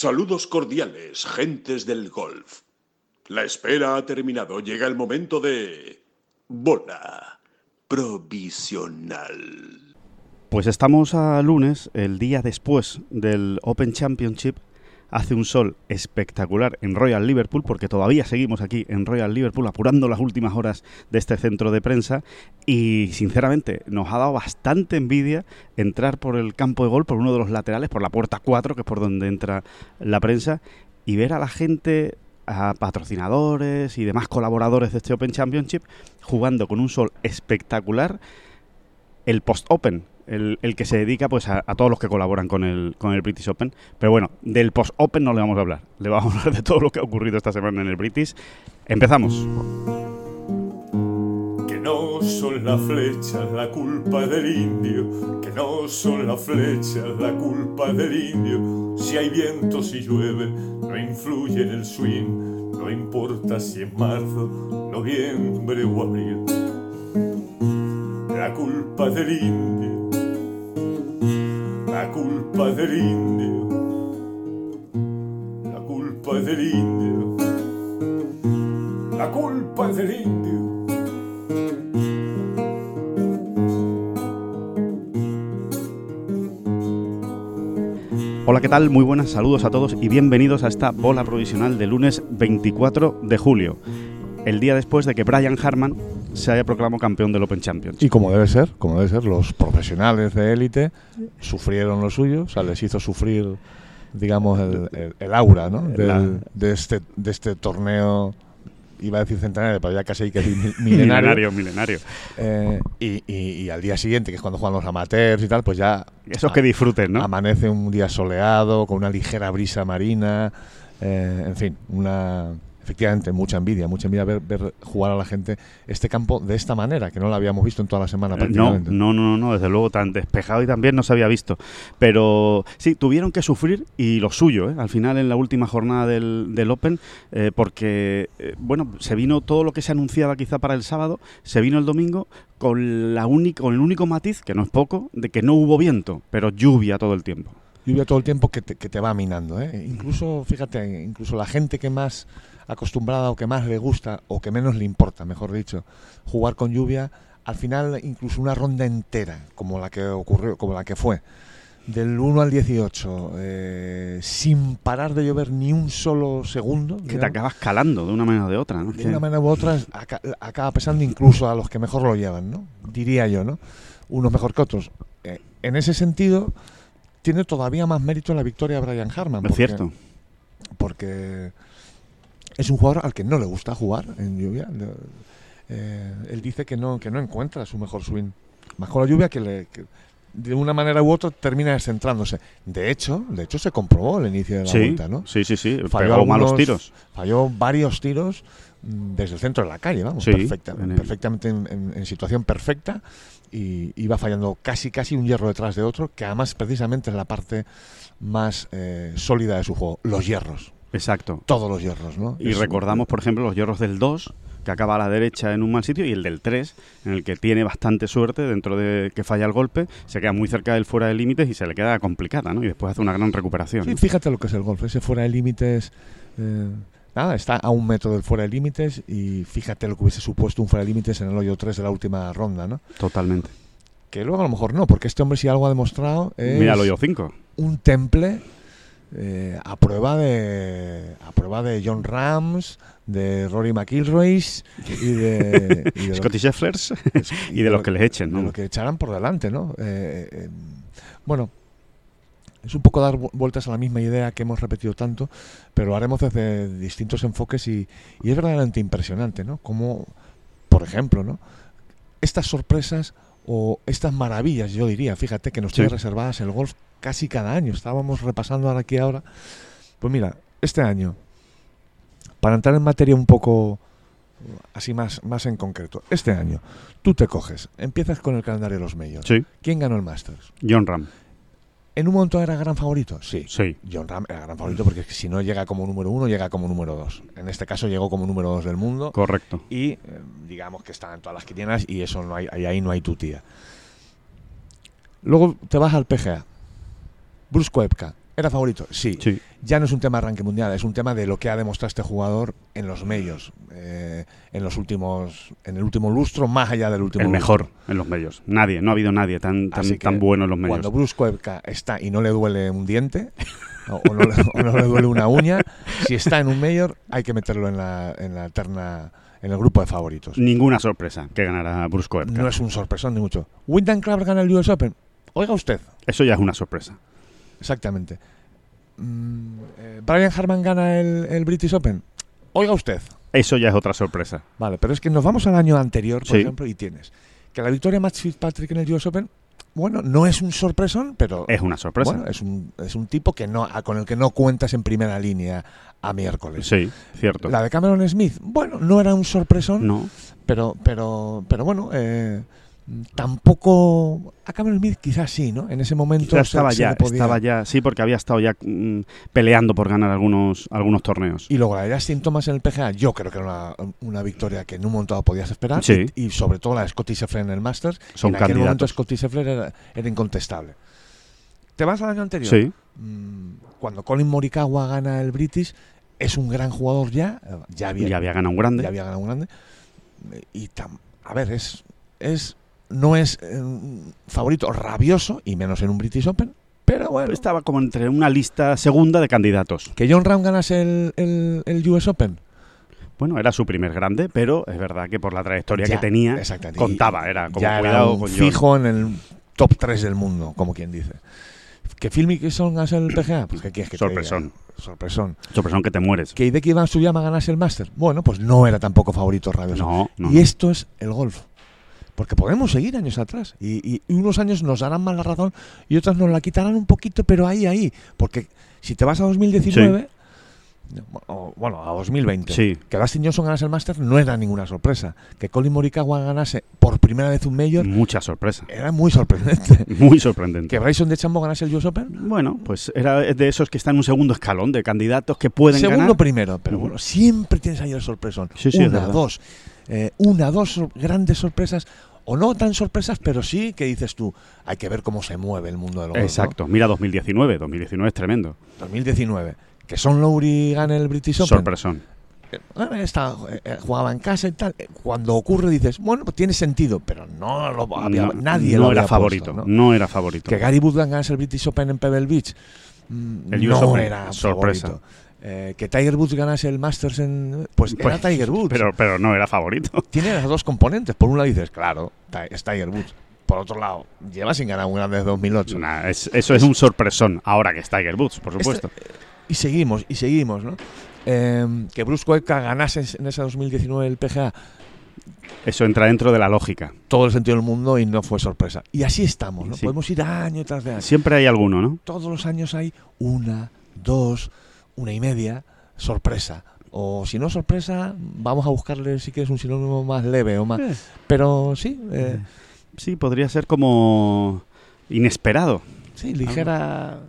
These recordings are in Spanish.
Saludos cordiales, gentes del golf. La espera ha terminado. Llega el momento de... Bola provisional. Pues estamos a lunes, el día después del Open Championship. Hace un sol espectacular en Royal Liverpool, porque todavía seguimos aquí en Royal Liverpool apurando las últimas horas de este centro de prensa. Y sinceramente, nos ha dado bastante envidia entrar por el campo de gol, por uno de los laterales, por la puerta 4, que es por donde entra la prensa, y ver a la gente a patrocinadores y demás colaboradores de este Open Championship jugando con un sol espectacular el post-Open, el, el que se dedica pues a, a todos los que colaboran con el, con el British Open. Pero bueno, del post-Open no le vamos a hablar, le vamos a hablar de todo lo que ha ocurrido esta semana en el British. Empezamos. Que no son las flechas la culpa del indio, que no son las flechas la culpa del indio. Si hay viento, si llueve, no influye en el swing, no importa si es marzo, noviembre o abril. La culpa del indio, la culpa del indio, la culpa del indio, la culpa del indio. Hola, ¿qué tal? Muy buenas, saludos a todos y bienvenidos a esta bola provisional de lunes 24 de julio, el día después de que Brian Harman se haya proclamado campeón del Open Championship. Y como debe ser, como debe ser, los profesionales de élite sufrieron lo suyo, o sea, les hizo sufrir, digamos, el, el- el aura, ¿no? Del- de, este, de este torneo, iba a decir centenario, pero ya casi hay que milenario. milenario. milenario. Eh, y, y- y al día siguiente, que es cuando juegan los amateurs y tal, pues ya Esos que disfruten, ¿no? amanece un día soleado, con una ligera brisa marina, eh, en fin, una efectivamente mucha envidia, mucha envidia ver, ver jugar a la gente este campo de esta manera, que no lo habíamos visto en toda la semana Eh, No, prácticamente. no, no, no, desde luego tan despejado y también no se había visto. Pero sí, tuvieron que sufrir y lo suyo, ¿eh? al final en la última jornada del, del Open, eh, porque, eh, bueno, se vino todo lo que se anunciaba quizá para el sábado, se vino el domingo con, la única, con el único matiz, que no es poco, de que no hubo viento, pero lluvia todo el tiempo. Lluvia todo el tiempo que te, que te va minando. ¿eh? Incluso, fíjate, incluso la gente que más acostumbrada o que más le gusta o que menos le importa, mejor dicho, jugar con lluvia, al final incluso una ronda entera, como la que ocurrió, como la que fue, del 1 al 18, eh, sin parar de llover ni un solo segundo, Que te acabas calando de una manera o de otra. de una manera u otra aca- acaba pesando incluso a los que mejor lo llevan, ¿no? Diría yo, ¿no? Unos mejor que otros. Eh, en ese sentido, tiene todavía más mérito la victoria de Brian Harman. es porque- cierto. Porque es un jugador al que no le gusta jugar en lluvia. Eh, él dice que no, que no encuentra su mejor swing. Más con la lluvia que, le, que de una manera u otra termina descentrándose. De hecho, de hecho se comprobó el inicio de la Sí, vuelta, ¿no? sí, sí, sí, Falló pegó malos algunos- tiros. Falló varios tiros mm, desde el centro de la calle, vamos, Sí, perfecta, en perfectamente en, en- en situación perfecta y iba fallando casi casi un hierro detrás de otro, que además precisamente es la parte más eh, sólida de su juego, los hierros, Exacto. todos los hierros, ¿no? Y Es- recordamos, por ejemplo, los hierros del 2, que acaba a la derecha en un mal sitio, y el del 3, en el que tiene bastante suerte dentro de que falla el golpe, se queda muy cerca del fuera de límites y se le queda complicada, ¿no? Y después hace una gran recuperación. Sí, ¿no? fíjate lo que es el golf, ese fuera de límites, eh, nada, está a un metro del fuera de límites y fíjate lo que hubiese supuesto un fuera de límites en el hoyo 3 de la última ronda, ¿no? Totalmente. Que luego a lo mejor no, porque este hombre si algo ha demostrado es Mira el hoyo 5. un temple eh, a prueba de a prueba de John Rams, de Rory McIlroy y de, y de lo- Scotty Schefflers y de los que les echen, de ¿no? lo que echarán por delante, ¿no? Eh, eh, bueno, es un poco dar vu- vueltas a la misma idea que hemos repetido tanto, pero lo haremos desde distintos enfoques y, y es verdaderamente impresionante, ¿no? Como, por ejemplo, ¿no? Estas sorpresas o estas maravillas, yo diría, fíjate que nos Sí. tiene reservadas el golf casi cada año. Estábamos repasando ahora aquí ahora. Pues mira, este año, para entrar en materia un poco así más, más en concreto, este año, tú te coges, empiezas con el calendario de los medios. Sí, ¿Quién ganó el Masters? John Ram. ¿En un momento era gran favorito? Sí. Sí. John Ram era gran favorito porque si no llega como número uno, llega como número dos. En este caso llegó como número dos del mundo Correcto. y eh, digamos que está en todas las quinielas y eso no hay, ahí, ahí no hay tu tía. Luego te vas al PGA. Bruce Koepka, ¿era favorito? Sí. Sí. ya no es un tema de arranque mundial, es un tema de lo que ha demostrado este jugador en los medios, eh, en los últimos, en el último lustro, más allá del último El lustro. mejor en los medios. Nadie, no ha habido nadie tan, tan, tan bueno en los medios. Cuando Bruce Koepka está y no le duele un diente, o, no, le- o no le duele una uña, si está en un mayor hay que meterlo en la, en la terna, en el grupo de favoritos. Ninguna sorpresa que ganara Bruce Koepka. No es un sorpresón ni mucho. Wyndham Clark gana el US Open. Oiga usted, Eso ya es una sorpresa. Exactamente. Mm, eh, Brian Harman gana el, el British Open. Oiga usted. Eso ya es otra sorpresa. Vale, pero es que nos vamos al año anterior, por Sí. ejemplo, y tienes que la victoria de Matt Fitzpatrick en el US Open, bueno, no es un sorpresón, pero Es una sorpresa. bueno, es un, es un tipo que no, con el que no cuentas en primera línea a miércoles. sí, cierto. La de Cameron Smith, bueno, no era un sorpresón, No, pero, pero, pero bueno, eh, tampoco a Cameron Smith quizás sí, ¿no? En ese momento se- estaba se ya, podía- estaba ya, sí, porque había estado ya mm, peleando por ganar algunos, algunos torneos. Y luego la de Justin Thomas en el PGA, yo creo que era una, una victoria que en un momento podías esperar. Sí. Y, y sobre todo la de Scotty Scheffler en el Masters. Son en aquel momento candidatos. Scotty Scheffler era, era incontestable. ¿Te vas al año anterior? Sí, Mm, Cuando Colin Morikawa gana el British, es un gran jugador ya. eh, Ya había, ya había ganado un grande. ya había ganado un grande. Y tam- a ver, es, es no es eh, favorito rabioso, y menos en un British Open. Pero bueno, Estaba como entre una lista segunda de candidatos. que John Ram ganase el, el, el US Open. Bueno, era su primer grande, pero es verdad que por la trayectoria Ya, que tenía, exactamente. contaba. Era como ya era cuidado un con John. fijo en el top 3 del mundo, como quien dice. ¿Que Phil Mickelson ganase el PGA? Pues ¿qué quieres que te? Sorpresón. Sorpresón. Sorpresón que te mueres. ¿Que Hideki Van Suyama ganase el Master? Bueno, pues no era tampoco favorito rabioso. No, no. Y esto es el golf. Porque podemos seguir años atrás. Y, unos años nos darán más la razón y otros nos la quitarán un poquito, pero ahí, ahí. Porque si te vas a 2019, o, bueno, a 2020, Sí. que Dustin Johnson ganase el Master no era ninguna sorpresa. Que Colin Morikawa ganase por primera vez un Major Mucha sorpresa. era muy sorprendente. Muy sorprendente. que Bryson de Chambo ganase el US Open, Bueno, pues era de esos que están en un segundo escalón de candidatos que pueden segundo ganar. primero. Pero bueno, siempre tienes ahí el sorpresón. Sí, sí, una, dos. Eh, una, dos sor- grandes sorpresas. O no tan sorpresas, pero sí que dices tú, hay que ver cómo se mueve el mundo golf. ¿no? Exacto. Mira 2019. 2019 es tremendo. 2019. Que Son Lowry gane el British Open. Sorpresón. Eh, está, eh, eh, jugaba en casa y tal. Cuando ocurre dices, bueno, pues tiene sentido, pero no lo había, no, nadie no lo era había favorito. puesto, ¿no? ¿no? era favorito. Que Gary Woodland ganase el British Open en Pebble Beach. mm, El US no Open, era sorpresa. favorito. Eh, que Tiger Woods ganase el Masters en. Pues, Pues, era Tiger Woods. Pero, pero no era favorito. Tiene las dos componentes. Por un lado dices, claro, es Tiger Woods. Por otro lado, lleva sin ganar un grande desde 2008. Nah, es- eso es un sorpresón. Ahora que es Tiger Woods, por supuesto. Este- y seguimos, y seguimos, ¿no? Eh, que Bruce Koepka ganase en ese 2019 el PGA, Eso entra dentro de la lógica. todo el sentido del mundo y no fue sorpresa. Y así estamos, ¿no? Sí. Podemos ir año tras de año. Siempre hay alguno, ¿no? Todos los años hay una, dos, una y media sorpresa. O si no sorpresa, vamos a buscarle si quieres un sinónimo más leve o más. Eh, Pero sí, eh, Sí, podría ser como inesperado. sí, ligera.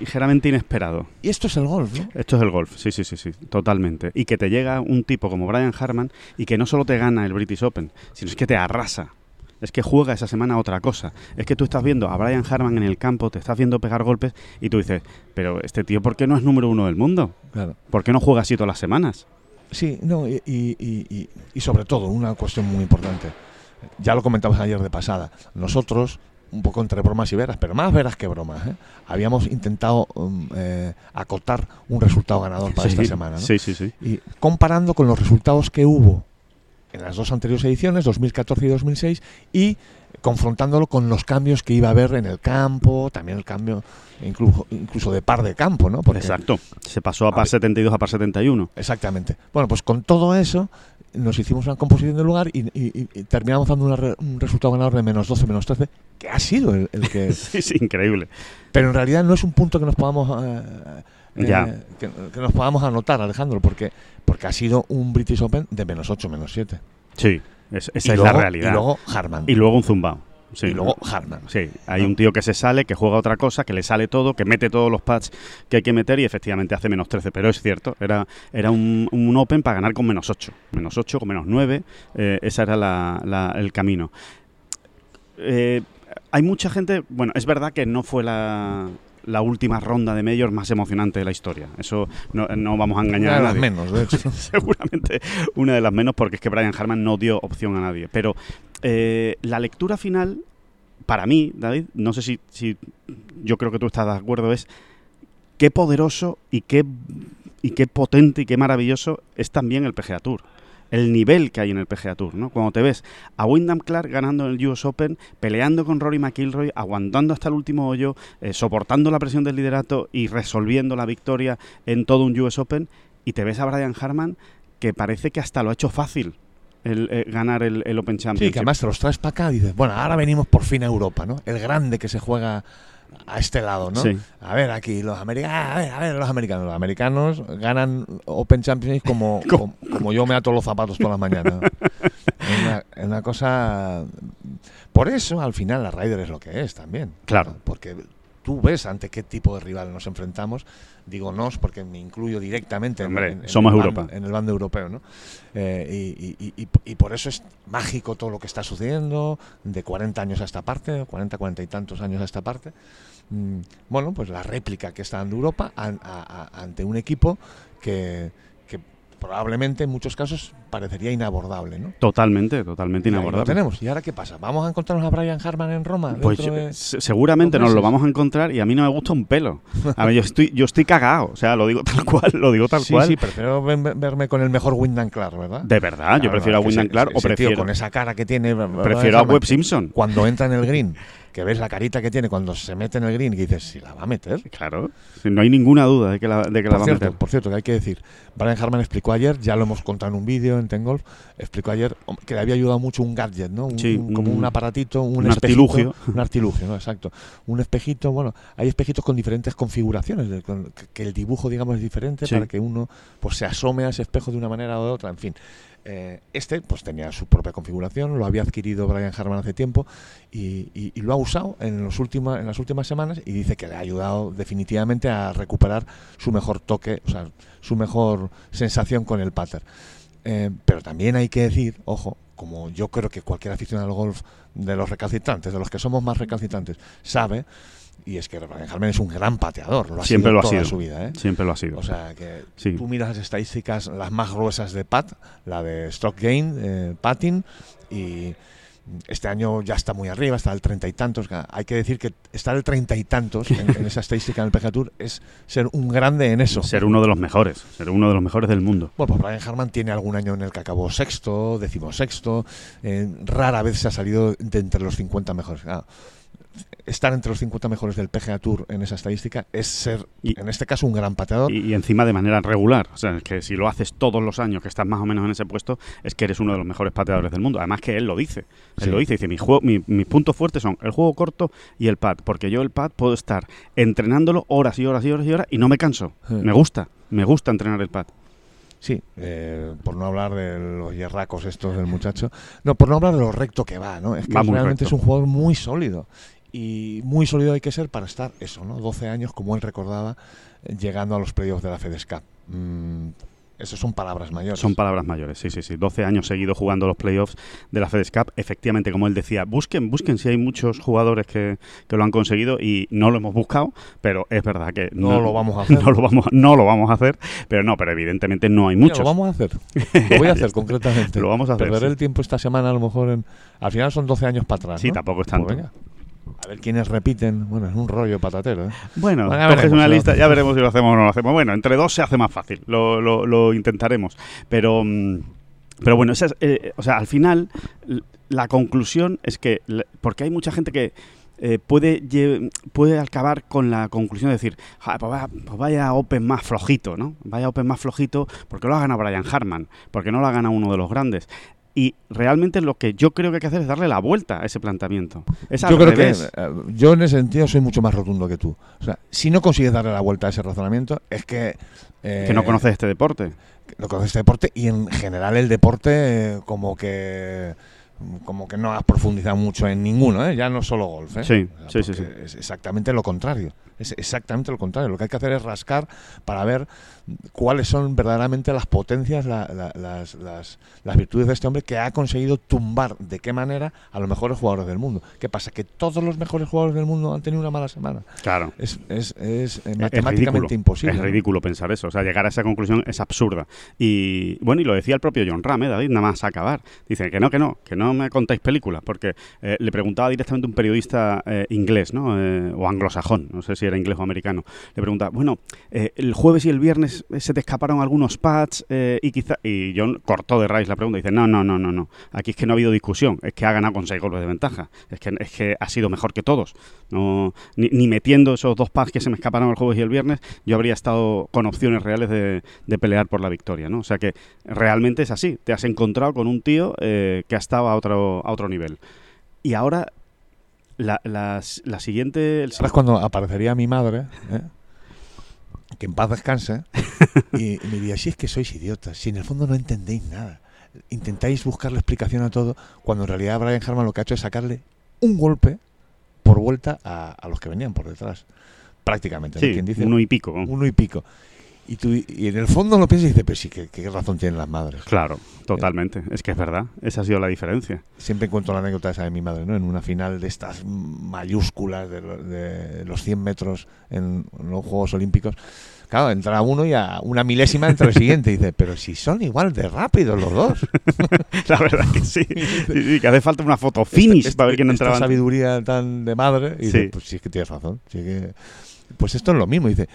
Ligeramente inesperado. Y esto es el golf, ¿no? Esto es el golf, sí, sí, sí, sí, totalmente. Y que te llega un tipo como Brian Harman y que no solo te gana el British Open, sino es que te arrasa. Es que juega esa semana otra cosa. Es que tú estás viendo a Brian Harman en el campo, te estás viendo pegar golpes y tú dices, pero este tío, ¿por qué no es número uno del mundo? Claro. ¿Por qué no juega así todas las semanas? Sí, no, y, y- y- sobre todo, una cuestión muy importante. Ya lo comentamos ayer de pasada. Nosotros, un poco entre bromas y veras, pero más veras que bromas, ¿eh? habíamos intentado um, eh, acotar un resultado ganador para esta semana. ¿no? Sí, sí, sí. Y comparando con los resultados que hubo en las dos anteriores ediciones, 2014 y 2006, y confrontándolo con los cambios que iba a haber en el campo, también el cambio incluso, incluso de par de campo, ¿no? Porque- Exacto. Se pasó a A par ver. 72 a par 71. Exactamente. Bueno, pues con todo eso nos hicimos una composición del lugar y, y- terminamos dando una re- un resultado ganador de menos 12, menos 13, que ha sido el, el que... Sí, sí, increíble. pero en realidad no es un punto que nos podamos... eh, eh, Ya. que, que nos podamos anotar, Alejandro, porque, porque ha sido un British Open de menos 8, menos 7. Sí, es- esa Y es luego- la realidad. Y luego Harman. Y luego un zumbao. Sí. Y luego Harman. Sí, hay un tío que se sale, que juega otra cosa, que le sale todo, que mete todos los pads que hay que meter y efectivamente hace menos 13. Pero es cierto, era, era un, un Open para ganar con menos 8. Menos 8, con menos 9. eh, ese era la- la- el camino. Eh, hay mucha gente. Bueno, es verdad que no fue la, la última ronda de Majors más emocionante de la historia. Eso no, no vamos a engañar Una a de las nadie. menos, de hecho. Seguramente una de las menos porque es que Brian Harman no dio opción a nadie. Pero eh, la lectura final, para mí, David, no sé si, si yo creo que tú estás de acuerdo, es qué poderoso y qué, y qué potente y qué maravilloso es también el PGA Tour. El nivel que hay en el PGA Tour, ¿no? Cuando te ves a Wyndham Clark ganando en el US Open, peleando con Rory McIlroy, aguantando hasta el último hoyo, eh, soportando la presión del liderato y resolviendo la victoria en todo un US Open, y te ves a Brian Harman que parece que hasta lo ha hecho fácil el, eh, ganar el, el Open Sí, Championship. que además te los traes para acá y dices, bueno, ahora venimos por fin a Europa, ¿no? El grande que se juega a este lado, ¿no? Sí. A ver, aquí los americanos, a ver, a ver, los americanos. Los americanos ganan Open Championship como, como, como yo me ato los zapatos todas las mañanas. es, una, es una cosa... Por eso, al final, la Ryder es lo que es también. Claro. Porque tú ves ante qué tipo de rival nos enfrentamos. Digo nos porque me incluyo directamente en, Hombre, en- en somos el Europa. en el bando europeo, ¿no? Eh, y, y- y- y- y por eso es mágico todo lo que está sucediendo, de 40 años a esta parte, 40, 40 y tantos años a esta parte. Mm, bueno, pues la réplica que está dando Europa an- a- a- ante un equipo que probablemente en muchos casos parecería inabordable, ¿no? Totalmente, totalmente ahí lo inabordable. tenemos. ¿Y ahora qué pasa? ¿Vamos a encontrarnos a Brian Harman en Roma? Pues de- seguramente nos lo vamos a encontrar y a mí no me gusta un pelo. A yo estoy, yo estoy cagado, o sea, lo digo tal cual, lo digo tal sí, cual. sí, prefiero verme con el mejor Wyndham Clark, ¿verdad? De verdad, yo Claro, prefiero a Wyndham Clark o tío prefiero, con esa cara que tiene. Prefiero a Webb Simpson. Cuando entra en el green, que ves la carita que tiene cuando se mete en el green y dices, si la va a meter. Claro, no hay ninguna duda de que la, de que la va a meter. por cierto, que hay que decir, Brian Harman explicó ayer, ya lo hemos contado en un vídeo en Tengolf, explicó ayer que le había ayudado mucho un gadget, ¿no? Un- Sí, un- como un- aparatito, un, un espejito, artilugio. Un artilugio, ¿no? Exacto. Un espejito, bueno, hay espejitos con diferentes configuraciones, de- con- que, que el dibujo, digamos, es diferente Sí. para que uno pues se asome a ese espejo de una manera o de otra, en fin. Eh, este pues tenía su propia configuración, lo había adquirido Brian Harman hace tiempo y, lo ha usado en, los última- en las últimas semanas y dice que le ha ayudado definitivamente a recuperar su mejor toque, o sea, su mejor sensación con el pater. Eh, pero también hay que decir, ojo, como yo creo que cualquier aficionado al golf de los recalcitrantes, de los que somos más recalcitrantes, sabe, y es que Harman es un gran pateador, lo ha Siempre sido lo ha toda sido. su vida, ¿eh? Siempre lo ha sido. O sea, que Sí. tú miras las estadísticas, las más gruesas de Pat, la de Stroke Gain, eh, Patting, y este año ya está muy arriba, está al treinta y tantos. Hay que decir que estar al treinta y tantos en, en esa estadística en el PGA Tour es ser un grande en eso. ser uno de los mejores, ser uno de los mejores del mundo. Bueno, pues Brian Harman tiene algún año en el que acabó sexto, decimosexto, eh, rara vez se ha salido de entre los 50 mejores. Claro, estar entre los 50 mejores del PGA Tour en esa estadística es ser, Y- en este caso, un gran pateador. Y, y encima de manera regular. O sea, es que si lo haces todos los años que estás más o menos en ese puesto, es que eres uno de los mejores pateadores del mundo. Además que él lo dice. Él Sí. lo dice. Dice, mi juego, mi- mis puntos fuertes son el juego corto y el pad. Porque yo el pad puedo estar entrenándolo horas y horas y horas y horas y no me canso. Sí. Me gusta. Me gusta entrenar el pad. Sí, eh, por no hablar de los hierracos estos del muchacho. No, por no hablar de lo recto que va, ¿no? Es que Va realmente recto. es un jugador muy sólido. Y muy sólido hay que ser para estar, eso, ¿no? 12 años, como él recordaba, llegando a los playoffs de la FedEscap. Mm, esas son palabras mayores. Son palabras mayores, sí, sí, sí. 12 años seguidos jugando los playoffs de la FedEx Cup. Efectivamente, como él decía, busquen, busquen si hay muchos jugadores que, que lo han conseguido y no lo hemos buscado, pero es verdad que No lo vamos a hacer. No lo vamos, no lo vamos a hacer, pero no, pero evidentemente no hay Mira, muchos. lo vamos a hacer. Lo voy a hacer concretamente. Lo vamos a hacer, Perderé sí. el tiempo esta semana, a lo mejor. En, al final son 12 años para atrás. Sí, ¿no? tampoco es Pues tanto. venga. A ver quiénes repiten. Bueno, es un rollo patatero, ¿eh? Bueno, Bueno, ya coges veremos, una lista, ya veremos si lo hacemos o no lo hacemos. Bueno, entre dos se hace más fácil, lo, lo- lo intentaremos. Pero, mm, pero bueno, esa es, eh, o sea, al final la conclusión es que, porque hay mucha gente que eh, puede, puede acabar con la conclusión de decir, "Ja, pues, vaya, pues vaya Open más flojito, ¿no? Vaya Open más flojito porque lo ha ganado Brian Harman, porque no lo ha ganado uno de los grandes. Y realmente lo que yo creo que hay que hacer es darle la vuelta a ese planteamiento. Es Yo creo revés. que eh, yo en ese sentido soy mucho más rotundo que tú. O sea, si no consigues darle la vuelta a ese razonamiento, es que. eh, que no conoces este deporte. No conoces este deporte y en general el deporte, eh, como que. Como que no has profundizado mucho en ninguno, ¿eh? ya no solo golf. ¿eh? Sí, O sea, sí, sí, Es exactamente lo contrario. Es exactamente lo contrario. Lo que hay que hacer es rascar para ver cuáles son verdaderamente las potencias, la- la- las, las- las virtudes de este hombre que ha conseguido tumbar de qué manera a los mejores jugadores del mundo. ¿Qué pasa? Que todos los mejores jugadores del mundo han tenido una mala semana. Claro. Es, es, es, Es matemáticamente imposible. Es ¿no? ridículo pensar eso. O sea, llegar a esa conclusión es absurda. Y bueno, y lo decía el propio John Ram, ¿eh, David, nada más acabar. Dice que no, que no, que no me contáis películas. Porque eh, le preguntaba directamente un periodista eh, inglés, ¿no? Eh, o anglosajón, no sé si era inglés o americano. Le preguntaba, bueno, el jueves y el viernes se te escaparon algunos pads y quizá. Y John cortó de raíz la pregunta y dice, no, no, no, no, no. Aquí es que no ha habido discusión. Es que ha ganado con seis golpes de ventaja. Es que, es que ha sido mejor que todos. No, ni, metiendo esos dos pads que se me escaparon el jueves y el viernes, yo habría estado con opciones reales de, de pelear por la victoria, ¿no? O sea que realmente es así. Te has encontrado con un tío que ha estado a otro, a otro nivel. Y ahora, la, la, la siguiente... el ¿Sabes cuando aparecería mi madre? ¿eh? Que en paz descanse. y, y me diría, si es que sois idiotas, si en el fondo no entendéis nada. Intentáis buscarle explicación a todo, cuando en realidad Brian Harman lo que ha hecho es sacarle un golpe por vuelta a, a los que venían por detrás. Prácticamente. uno y pico. uno y pico. Y, tú, y en el fondo lo piensas y dices, pero sí, ¿qué, qué razón tienen las madres? Claro, totalmente. Es que es verdad. Esa ha sido la diferencia. Siempre encuentro la anécdota esa de mi madre, ¿no? En una final de estas mayúsculas de, lo- de los 100 metros en los Juegos Olímpicos. Claro, entra uno y a una milésima entra el siguiente. Y dice, pero si son igual de rápidos los dos. La verdad que sí. Sí, sí, que hace falta una foto finish Esta- para ver quién entraba. sabiduría tan de madre. Y Sí. dice, pues sí es que tienes razón. sí que- Pues esto es lo mismo. Y dice,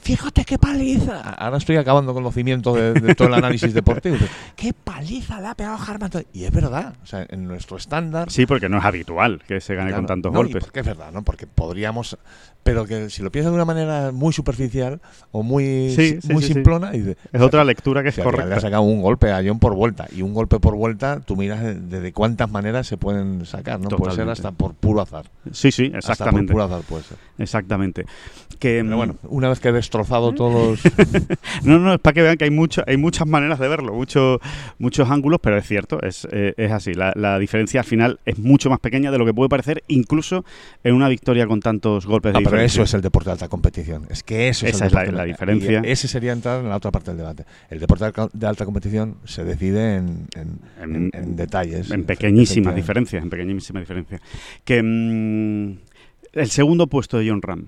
fíjate qué paliza. Ahora estoy acabando con los cimientos de, de todo el análisis deportivo. Qué paliza le ha pegado Harman. Y es verdad. O sea, en nuestro estándar Sí, porque no es habitual que se gane Claro, con tantos no, y golpes. porque es verdad, ¿no? Porque podríamos. Pero que si lo piensas de una manera muy superficial o muy, Sí, sí, muy sí, simplona, Es otra lectura que es final le ha correcta. sacado un golpe a John por vuelta. Y un golpe por vuelta, tú miras de, de cuántas maneras se pueden sacar, ¿no? Puede ser Totalmente. hasta por puro azar. Sí, sí, Hasta por exactamente. puro azar puede ser. Exactamente. Que, Pero mm, bueno, una vez que he destrozado todos. No, no, es para que vean que hay, mucho, hay muchas maneras de verlo, mucho- muchos ángulos, pero es cierto, es, eh, es así. La, la diferencia al final es mucho más pequeña de lo que puede parecer, incluso en una victoria con tantos golpes de Ah, pero diferencia. eso es el deporte de alta competición. Es que eso Esa es, es el la- deporte- la diferencia. y ese sería entrar en la otra parte del debate. El deporte de alta- competición se decide en, en- En- en- en detalles. en pequeñísimas diferencias, en pequeñísimas diferencias. Que mm, el segundo puesto de John Ram,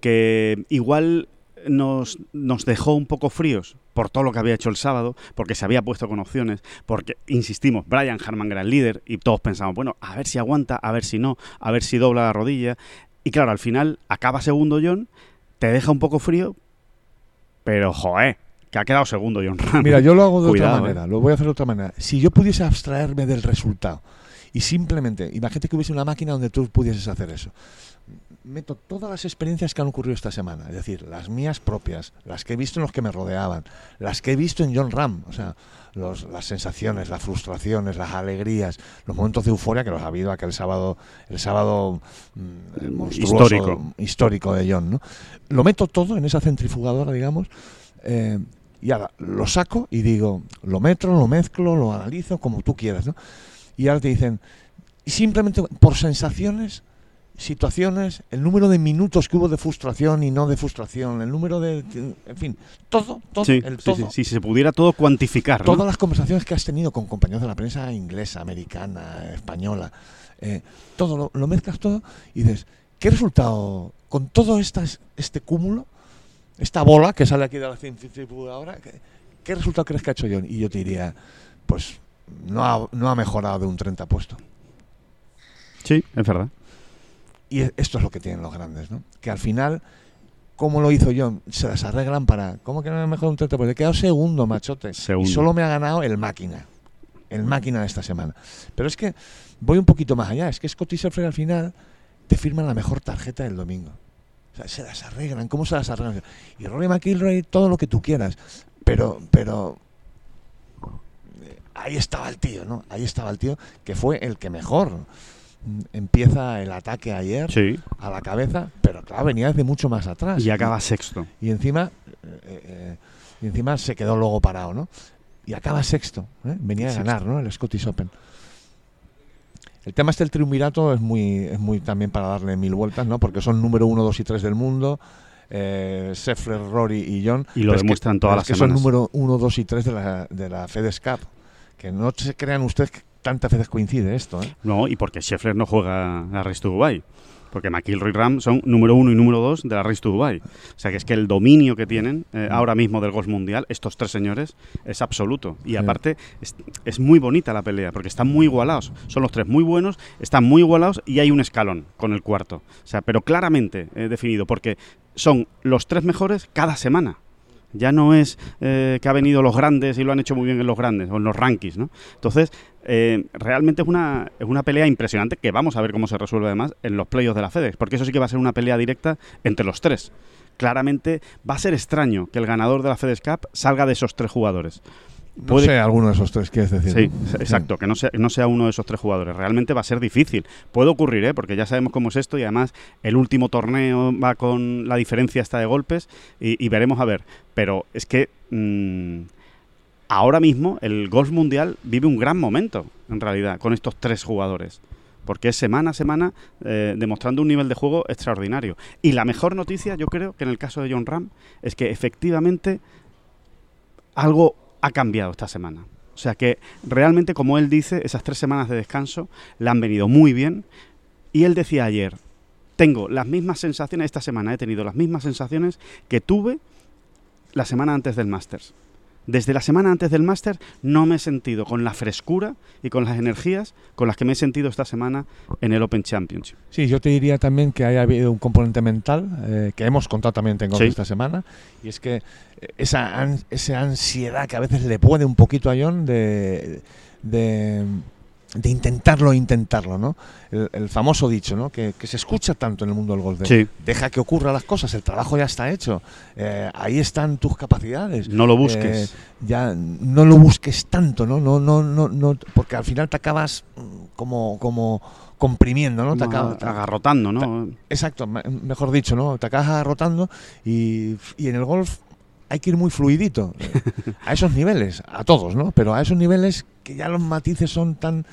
que igual nos, nos dejó un poco fríos por todo lo que había hecho el sábado, porque se había puesto con opciones, porque, insistimos, Brian Harman era el líder y todos pensamos, bueno, a ver si aguanta, a ver si no, a ver si dobla la rodilla. Y claro, al final acaba segundo John, te deja un poco frío, pero joder, que ha quedado segundo John Ram. Mira, yo lo hago de Cuidado, otra manera, lo voy a hacer de otra manera. Si yo pudiese abstraerme del resultado y simplemente, imagínate que hubiese una máquina donde tú pudieses hacer eso. Meto todas las experiencias que han ocurrido esta semana, es decir, las mías propias, las que he visto en los que me rodeaban, las que he visto en John Ram, o sea, los- las sensaciones, las frustraciones, las alegrías, los momentos de euforia que los ha habido aquel sábado, el sábado mm, monstruoso, Histórico. histórico de John, ¿no? Lo meto todo en esa centrifugadora, digamos, eh, y ahora lo saco y digo, lo metro, lo mezclo, lo analizo, como tú quieras, ¿no? Y ahora te dicen, simplemente por sensaciones, situaciones, el número de minutos que hubo de frustración y no de frustración, el número de, en fin, todo, todo, Sí, el todo, sí, sí, si se pudiera todo cuantificar. ¿no? todas las conversaciones que has tenido con compañeros de la prensa inglesa, americana, española, eh, todo lo, lo mezclas todo y dices, ¿qué resultado con todo estas, este cúmulo, esta bola que sale aquí de la ahora, ¿qué, qué resultado crees que ha hecho John? Y yo te diría, pues no ha, no ha mejorado de un 30 puesto. Sí, es verdad. Y esto es lo que tienen los grandes, ¿no? Que al final, ¿cómo lo hizo John? Se las arreglan para. ¿Cómo que no me mejor un 30? Pues he quedado segundo, machote. Segundo. Y solo me ha ganado el máquina. El máquina de esta semana. Pero es que voy un poquito más allá. Es que Scotty Scheffler al final te firman la mejor tarjeta del domingo. O sea, se las arreglan. ¿Cómo se las arreglan? Y Rory McIlroy, todo lo que tú quieras. Pero, pero. eh, Ahí estaba el tío, ¿no? Ahí estaba el tío que fue el que mejor empieza el ataque ayer Sí. a la cabeza, pero claro, venía desde mucho más atrás. Y acaba sexto. Y encima, eh, eh, y encima se quedó luego parado, ¿no? Y acaba sexto, ¿eh? venía a ganar, ¿no? El Scottish Open. El tema este del triunvirato es muy, es muy también para darle mil vueltas, ¿no? Porque son número uno, dos y tres del mundo. Eh, Scheffler, Rory y John. Y lo que- demuestran todas las que son número uno, dos y tres de la, de la FedEx Cup. Que no se crean ustedes que tantas veces coincide esto, ¿eh? No, y porque Scheffler no juega la Race to Dubai. Porque McIlroy y Ram son número uno y número dos de la Race to Dubai. O sea que es que el dominio que tienen eh, ahora mismo del golf mundial, estos tres señores, es absoluto. Y aparte, es, es muy bonita la pelea, porque están muy igualados. Son los tres muy buenos, están muy igualados y hay un escalón con el cuarto. O sea, pero claramente eh, definido, porque son los tres mejores cada semana. Ya no es eh, que ha venido los grandes y lo han hecho muy bien en los grandes o en los rankings, ¿no? Entonces, eh, realmente es una, es una pelea impresionante que vamos a ver cómo se resuelve además en los playoffs de la FedEx, porque eso sí que va a ser una pelea directa entre los tres. Claramente va a ser extraño que el ganador de la FedEx Cup salga de esos tres jugadores. No Puede- sé alguno de esos tres, quieres decir. Sí, ¿no? exacto, que no sea, no sea uno de esos tres jugadores. Realmente va a ser difícil. Puede ocurrir, ¿eh? porque ya sabemos cómo es esto y además el último torneo va con la diferencia esta de golpes y, y veremos a ver. Pero es que mm, ahora mismo el golf mundial vive un gran momento, en realidad, con estos tres jugadores. Porque es semana a semana eh, demostrando un nivel de juego extraordinario. Y la mejor noticia, yo creo que en el caso de John Ram, es que efectivamente algo ha cambiado esta semana. O sea que realmente, como él dice, esas tres semanas de descanso le han venido muy bien. Y él decía ayer, tengo las mismas sensaciones, esta semana he tenido las mismas sensaciones que tuve la semana antes del Masters. Desde la semana antes del Máster no me he sentido con la frescura y con las energías con las que me he sentido esta semana en el Open Championship. Sí, yo te diría también que haya habido un componente mental eh, que hemos contado también tengo Sí. esta semana y es que eh, esa, esa ansiedad que a veces le puede un poquito a John de, de, de intentarlo e intentarlo, ¿no? El, el famoso dicho, ¿no? Que, que se escucha tanto en el mundo del golf. de, Sí. Deja que ocurran las cosas, el trabajo ya está hecho, eh, ahí están tus capacidades. No lo busques. Eh, ya no lo busques tanto, ¿no? No, no, no, no, porque al final te acabas mm, como, como comprimiendo, ¿no? Te Como acaba- te- agarrotando, ¿no? exacto, me- mejor dicho, ¿no? Te acabas agarrotando y, y en el golf hay que ir muy fluidito a esos niveles, a todos, ¿no? Pero a esos niveles que ya los matices son tan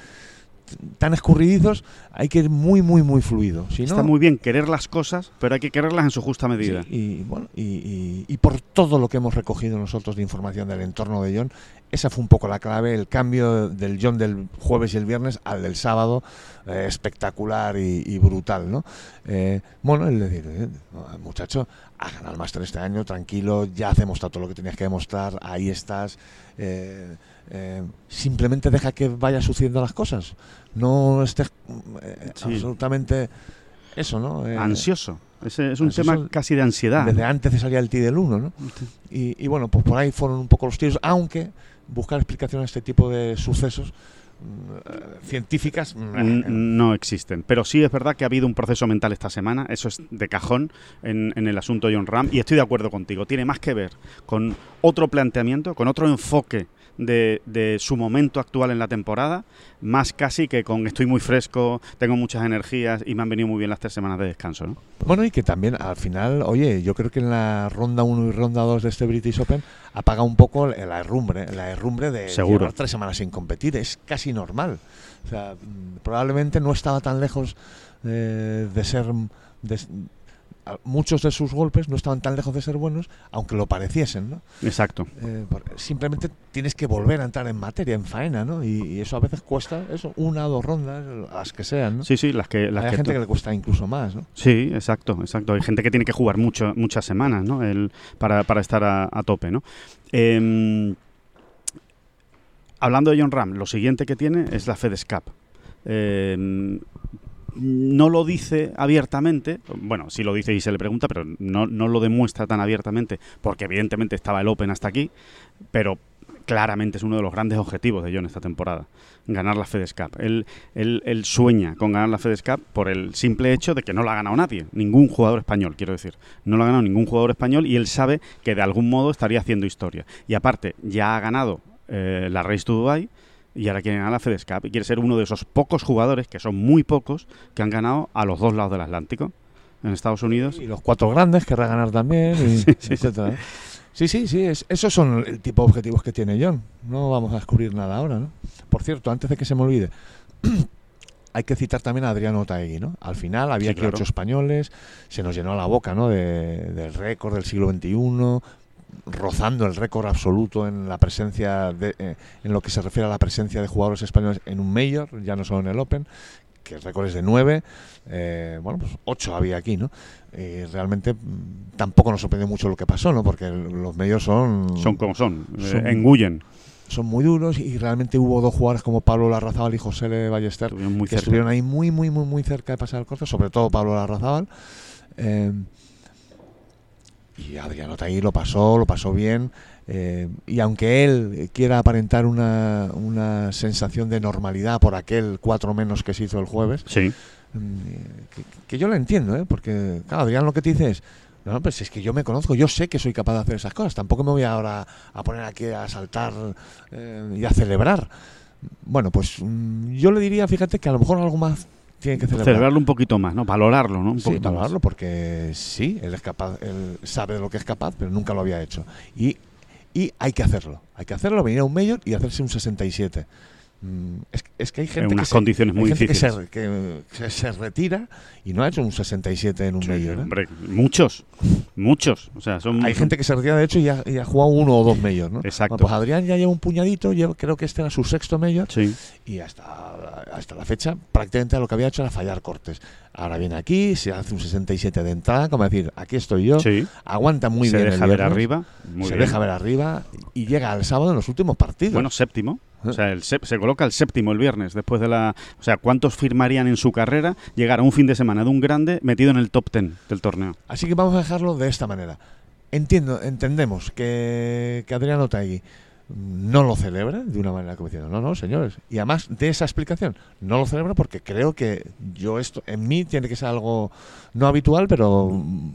tan escurridizos, hay que ir muy, muy, muy fluido. Si no, Está muy bien querer las cosas, pero hay que quererlas en su justa Sí, medida. y bueno, y, y- y por todo lo que hemos recogido nosotros de información del entorno de John, esa fue un poco la clave, el cambio del John del jueves y el viernes al del sábado, eh, espectacular y, y brutal, ¿no? Eh, bueno, el decir, eh, muchacho, has ganado el máster este año, tranquilo, ya has demostrado todo lo que tenías que demostrar, ahí estás. eh, eh, simplemente deja que vaya sucediendo las cosas. No estés eh, Sí. absolutamente eso, ¿no? Ansioso. Ese es un ansioso tema casi de ansiedad. desde antes de salir el T del 1, ¿no? Y, y bueno, pues por ahí fueron un poco los tiros, aunque buscar explicaciones a este tipo de sucesos científicas mm, N- No existen. Pero sí es verdad que ha habido un proceso mental esta semana, eso es de cajón en, en el asunto John Ram, y estoy de acuerdo contigo. Tiene más que ver con otro planteamiento, con otro enfoque de, de su momento actual en la temporada, más casi que con estoy muy fresco, tengo muchas energías y me han venido muy bien las tres semanas de descanso. ¿no? Bueno, y que también al final, oye, yo creo que en la ronda 1 y ronda 2 de este British Open apaga un poco la herrumbre, la herrumbre de Seguro. llevar tres semanas sin competir, es casi normal. O sea, mm, probablemente no estaba tan lejos eh, de ser... de- a- muchos de sus golpes no estaban tan lejos de ser buenos, aunque lo pareciesen, ¿no? Exacto. Eh, simplemente tienes que volver a entrar en materia, en faena, ¿no? Y, y eso a veces cuesta, eso, una o dos rondas, las que sean, ¿no? Sí, sí, las que... Las Hay que gente tú- que le cuesta incluso más, ¿no? Sí, exacto, exacto. Hay gente que tiene que jugar mucho, muchas semanas, ¿no? El, para, para estar a, a tope, ¿no? Em, hablando de John Ram, lo siguiente que tiene es la FedEx Cup. No lo dice abiertamente, bueno, sí lo dice y se le pregunta, pero no, no lo demuestra tan abiertamente, porque evidentemente estaba el Open hasta aquí, pero claramente es uno de los grandes objetivos de John esta temporada, ganar la FedEx Cup. Él, él, sueña con ganar la FedEx Cup por el simple hecho de que no la ha ganado nadie, ningún jugador español, quiero decir. No la ha ganado ningún jugador español y él sabe que de algún modo estaría haciendo historia. Y aparte, ya ha ganado eh, la Race to Dubai y ahora quiere ganar la FedEx Cup y quiere ser uno de esos pocos jugadores, que son muy pocos, que han ganado a los dos lados del Atlántico, en Estados Unidos. Y los cuatro grandes querrá ganar también, y Sí, sí. etcétera, ¿no? Sí, sí, sí, es- esos son el tipo de objetivos que tiene John. No vamos a descubrir nada ahora, ¿no? Por cierto, antes de que se me olvide, hay que citar también a Adriano Taegui, ¿no? Al final había Sí, aquí claro. ocho españoles, se nos llenó la boca, ¿no? De- del récord del siglo XXI, rozando el récord absoluto en la presencia, de, eh, en lo que se refiere a la presencia de jugadores españoles en un Major, ya no solo en el Open, que el récord es de nueve, eh, bueno, pues ocho había aquí, ¿no? Y realmente mm, tampoco nos sorprendió mucho lo que pasó, ¿no? Porque los medios son, Son como son, eh, Son- engullen. son muy duros y realmente hubo dos jugadores como Pablo Larrazábal y José L. Ballester muy que cerca. estuvieron ahí muy, muy, muy, muy cerca de pasar el corte, sobre todo Pablo Larrazábal. Eh, y Adriano Taí lo pasó, lo pasó bien. eh, y aunque él quiera aparentar una, una sensación de normalidad por aquel cuatro menos que se hizo el jueves, Sí, mm, que, que yo lo entiendo, ¿eh? porque claro, Adrián lo que te dice es, no, no, pues es que yo me conozco, yo sé que soy capaz de hacer esas cosas, tampoco me voy ahora a poner aquí a saltar eh, y a celebrar. Bueno, pues mm, yo le diría, fíjate que a lo mejor algo más tiene que celebrar. celebrarlo un poquito más, ¿no? Valorarlo, ¿no? Un Sí, más. valorarlo porque sí, él es capaz, él sabe de lo que es capaz, pero nunca lo había hecho. Y, y hay que hacerlo, hay que hacerlo, venir a un mayor y hacerse un 67. Mm, Es, es que hay gente, unas que, se, condiciones muy que se, difíciles. que se- se retira y no ha hecho un 67 en un Sí, mayor. ¿eh? hombre, muchos, muchos. O sea, son Hay gente que se retira de hecho y ha, y ha jugado uno o dos mayores, ¿no? Exacto. Bueno, pues Adrián ya lleva un puñadito, lleva- creo que este era su sexto mayor Sí, y hasta, hasta la fecha prácticamente lo que había hecho era fallar cortes. Ahora viene aquí, se hace un 67 de entrada, como decir, aquí estoy yo, sí. aguanta muy se bien el deja ver viernes, arriba. Muy se bien. deja ver arriba y llega al sábado en los últimos partidos. Bueno, séptimo. O sea, el se coloca el séptimo el viernes después de la... O sea, ¿cuántos firmarían en su carrera llegar a un fin de semana de un grande metido en el top ten del torneo? Así que vamos a dejarlo de esta manera. Entiendo, entendemos que, que Adriano Taegui no lo celebra de una manera como diciendo, no, no, señores. Y además de esa explicación, no lo celebra porque creo que yo esto, en mí tiene que ser algo no habitual, pero mm,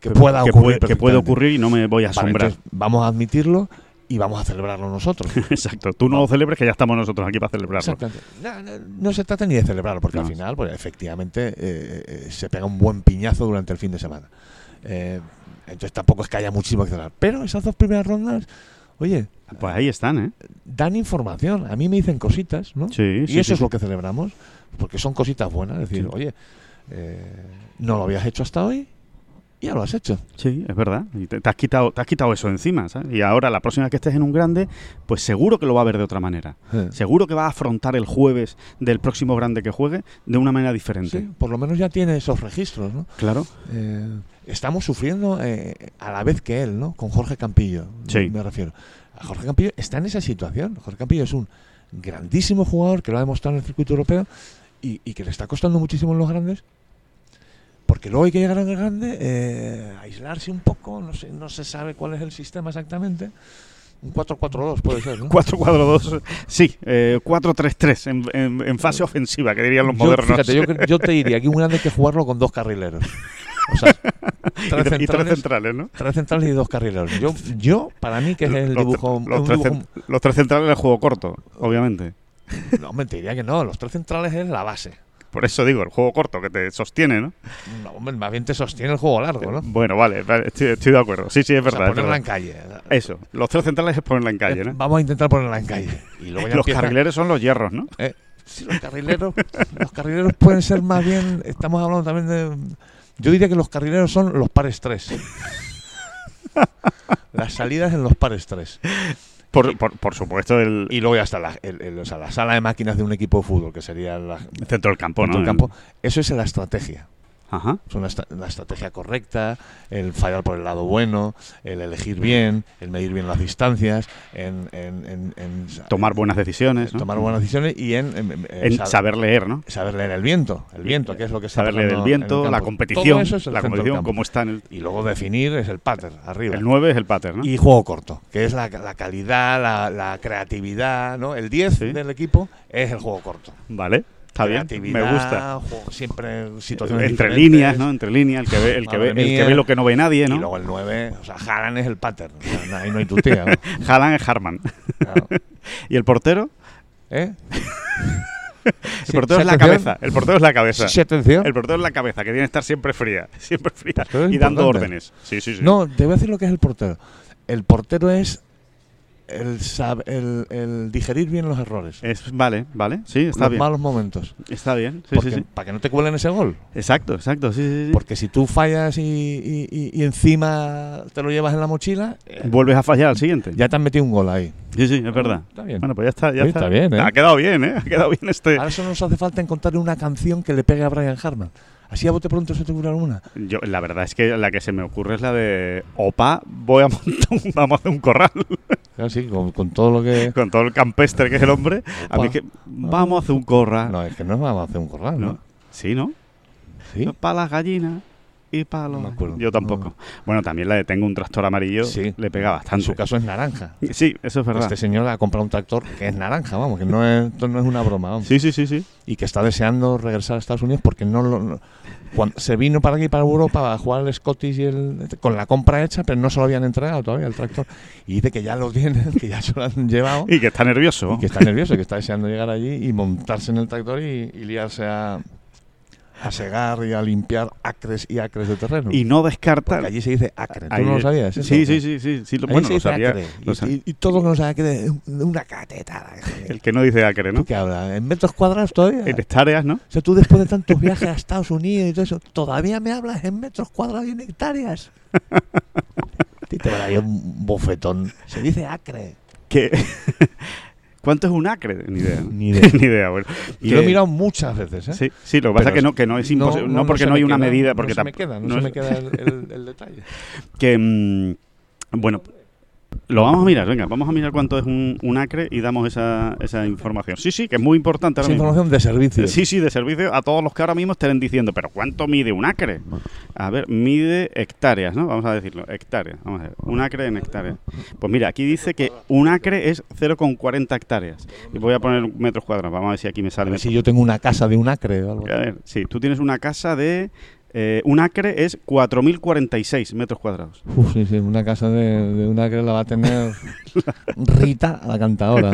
que pueda que ocurrir. puede, que puede ocurrir y no me voy a Vale, asombrar. entonces vamos a admitirlo y vamos a celebrarlo nosotros. Exacto. Tú no lo celebres que ya estamos nosotros aquí para celebrarlo. Exactamente. No, no- no se trata ni de celebrarlo, porque No. al final, pues efectivamente, eh, eh, se pega un buen piñazo durante el fin de semana. Eh, entonces tampoco es que haya muchísimo que celebrar. Pero esas dos primeras rondas, oye, Pues ahí están, ¿eh? dan información. A mí me dicen cositas, ¿no? Sí, y sí, eso sí, es sí. lo que celebramos, porque son cositas buenas. Es decir, oye, eh, no lo habías hecho hasta hoy, ya lo has hecho. Sí, es verdad. Y te, te has quitado, te has quitado eso encima, ¿sabes? Y ahora, la próxima vez que estés en un grande, pues seguro que lo va a ver de otra manera. Seguro que va a afrontar el jueves del próximo grande que juegue de una manera diferente. Sí, por lo menos ya tiene esos registros, ¿no? Claro. Eh, estamos sufriendo eh, a la vez que él, ¿no? Con Jorge Campillo, Sí. me refiero. A Jorge Campillo está en esa situación. Jorge Campillo es un grandísimo jugador que lo ha demostrado en el circuito europeo y, y que le está costando muchísimo en los grandes. Porque luego hay que llegar al grande, eh, aislarse un poco, no, sé, no se sabe cuál es el sistema exactamente. Un 4-4-2 puede ser, ¿no? 4-4-2, sí, eh, 4-3-3 en, en- en fase ofensiva, que dirían los Yo, modernos. fíjate, yo, yo te diría que un grande hay que jugarlo con dos carrileros. O sea, y, tres tre- y tres centrales, centrales, ¿no? tres centrales y dos carrileros. Yo, yo para mí, que es el Los- dibujo. los, un tres dibujo- los tres centrales del juego corto, obviamente. no, me te diría que no. Los tres centrales es la base. Por eso digo, el juego corto que te sostiene, ¿no? No, hombre, más bien te sostiene el juego largo, ¿no? Bueno, vale, vale, estoy, estoy de acuerdo. Sí, sí, es O sea, verdad. es ponerla en calle. Eso, los tres centrales es ponerla en calle, Eh, ¿no? Vamos a intentar ponerla en calle. Y luego ya Los empieza- carrileros son los hierros, ¿no? Eh, sí, los carrileros, los carrileros pueden ser más bien. Estamos hablando también de. Yo diría que los carrileros son los pares 3. Las salidas en los pares 3. Por, por, por supuesto, el, Y luego ya está la, el- el- o sea, la sala de máquinas de un equipo de fútbol, que sería la, el centro del campo, dentro ¿no? del campo. Eso es la estrategia. Ajá. Es una, una estrategia correcta, el fallar por el lado bueno, el elegir bien, el medir bien las distancias, en, en- en- Tomar buenas decisiones, ¿no? tomar buenas decisiones y en, en- en- En sa- saber leer, ¿no? saber leer el viento, el viento, que es lo que está Saber leer el viento, la competición, eso es el la competición, cómo está en el... Y luego definir es el pattern, arriba. El 9 es el pattern, ¿no? Y juego corto, que es la, la calidad, la, la creatividad, ¿no? El 10 Sí. del equipo es el juego corto. Vale, está bien, me gusta. juego- siempre situaciones Entre diferentes. líneas, ¿no? Entre líneas, el que ve, el que ve, el que ve lo que no ve nadie, Y ¿no? luego el 9, o sea, Haaland es el pattern. O sea, no- ahí no hay tu tía. ¿no? Haaland es Harman. Claro. ¿Y el portero? ¿Eh? El portero es la cabeza. El portero es la cabeza. Sí, atención. El portero es la cabeza, que tiene que estar siempre fría. Siempre fría. Y dando órdenes. Sí, sí, sí. No, te voy a decir lo que es el portero. El portero es el, el, el digerir bien los errores. Es, vale, vale, sí, está los bien. malos momentos. Está bien, sí, Porque- sí, sí. Para que no te cuelen ese gol. Exacto, exacto, sí, sí. Porque si tú fallas y, y- y- encima te lo llevas en la mochila, eh, Vuelves a fallar al siguiente. ya te han metido un gol ahí. Sí, sí, es verdad. Está bien. Bueno, pues ya está, ya Sí, está. está bien, ¿eh? Ha quedado bien, ¿eh? Ha quedado bien este. Ahora solo nos hace falta encontrar una canción que le pegue a Brian Harman. Así a bote pronto se te ocurre alguna. Yo, la verdad es que la que se me ocurre es la de Opa, voy a montar un, vamos a hacer un corral Claro, sí, con, con todo lo que. con todo el campestre que es el hombre. A mí es que vamos a hacer un corral. No, es que no vamos a hacer un corral, ¿no? ¿no? Sí, ¿no? Sí. Para las gallinas y para los. No me acuerdo. Yo tampoco. Bueno, también la de Tengo un tractor amarillo Sí. le pega En bastante. su caso es naranja. Sí, eso es verdad. Este señor ha comprado un tractor que es naranja, vamos, que no es, esto no es una broma, vamos. Sí, sí, sí, sí. Y que está deseando regresar a Estados Unidos porque no lo. no- cuando se vino para aquí, para Europa, a jugar el Scottish y el, con la compra hecha, pero no se lo habían entregado todavía el tractor. Y dice que ya lo tienen, que ya se lo han llevado. Y que está nervioso. Y que está nervioso, que está deseando llegar allí y montarse en el tractor y, y liarse a, a segar y a limpiar acres y acres de terreno. Y no descarta. Porque allí se dice acre. ¿Tú Ahí- no lo sabías? eso? Sí, sí, sí, sí, sí, lo- bueno, se lo sabía. acre. lo Y, y- y todo lo que no sabe que de de una catetada. El que no dice acre, ¿Tú ¿no? qué hablas? ¿En metros cuadrados todavía? En hectáreas, ¿no? O sea, tú después de tantos viajes a Estados Unidos y todo eso, ¿todavía me hablas en metros cuadrados y en hectáreas? Ti te va a dar un bofetón. Se dice acre. Que ¿Cuánto es un acre? Ni idea. Ni idea. Ni idea, bueno. Y Que- lo he mirado muchas veces, ¿eh? Sí, sí, lo que pasa es que no, que no es imposible. No, no porque no, hay una medida. Porque no se me queda, no, se me queda el, el- el detalle. que mm, bueno lo vamos a mirar venga vamos a mirar cuánto es un, un acre y damos esa, esa información. Sí sí que es muy importante Es mismo. información de servicio. sí sí de servicio a todos los que ahora mismo estén diciendo pero cuánto mide un acre a ver mide hectáreas no vamos a decirlo hectáreas vamos a ver un acre en hectáreas. Pues mira aquí dice que un acre es 0,40 hectáreas. Y voy a poner metros cuadrados vamos a ver si aquí me sale. Si yo tengo una casa de un acre o algo. a ver, sí, tú tienes una casa de... eh, un acre es 4.046 metros cuadrados. Uf, sí, sí, una casa de, de un acre la va a tener Rita, la cantadora.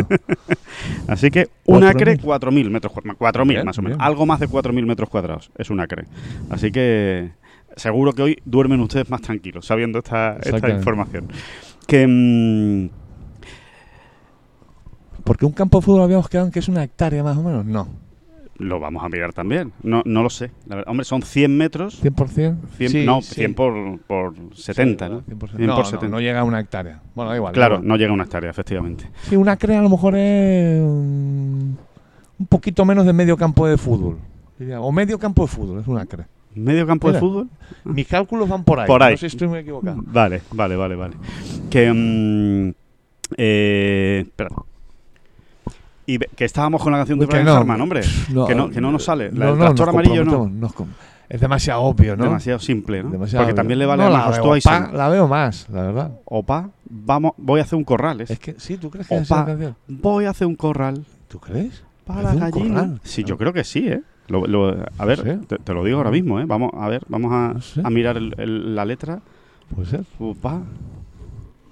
Así que un 4.000. acre, 4.000 metros cuadrados. 4.000 Bien, más o menos. bien. Algo más de 4.000 metros cuadrados es un acre. Así que seguro que hoy duermen ustedes más tranquilos sabiendo esta, información. Que... mm, Porque un campo de fútbol habíamos quedado en que es una hectárea más o menos. No, lo vamos a mirar también. No, no lo sé. La verdad. Hombre, son 100 metros. 100%. 100, Sí, no, sí. 100 por, por 70, ¿no? 100%. 100 No, por no, 70. no llega a una hectárea. Bueno, da igual. Claro, igual. no llega a una hectárea, efectivamente. Sí, una acre a lo mejor es un, un poquito menos de medio campo de fútbol. O medio campo de fútbol, es un acre. ¿Medio campo Mira. de fútbol? Mis cálculos van por ahí. Por ahí. No sé si estoy muy equivocado. Vale, vale, vale, vale. Que. mm, eh, espera. Y que estábamos con la canción de Brian no. Harman, hombre. que, no, que no nos sale. La no, tractor amarillo no. es demasiado obvio, ¿no? Demasiado simple, ¿no? Demasiado Porque obvio. también le vale a la veo, Tyson. pa- la veo más, la verdad. Opa, vamos, voy a hacer un corral. es. Es que, sí, ¿tú crees que es Opa, canción? voy a hacer un corral ¿Tú crees? para ¿Hacer un gallinas. corral? Sí, yo creo que sí, ¿eh? Lo- lo- a ver, sé. te, te lo digo ahora mismo, ¿eh? Vamos a ver, vamos a, No sé. a mirar el- el- la letra. Puede ser. Opa.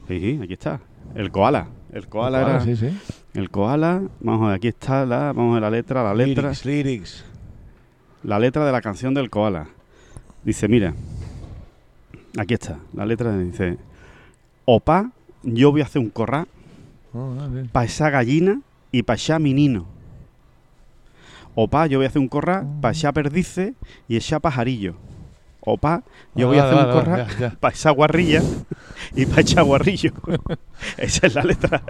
Sí, sí, aquí está. El koala. El koala Ojalá, era. Sí, sí. El koala, vamos a ver, aquí está la, vamos a ver la letra, la letra, Lyrics, lyrics. la letra de la canción del koala. Dice, mira, aquí está, la letra dice, opa, yo voy a hacer un corral Oh, para esa gallina y para esa menino. Opa, yo voy a hacer un corral para esa perdice y esa pajarillo. Opa, yo voy a hacer un corral para esa guarrilla y para esa guarrillo. Esa es la letra.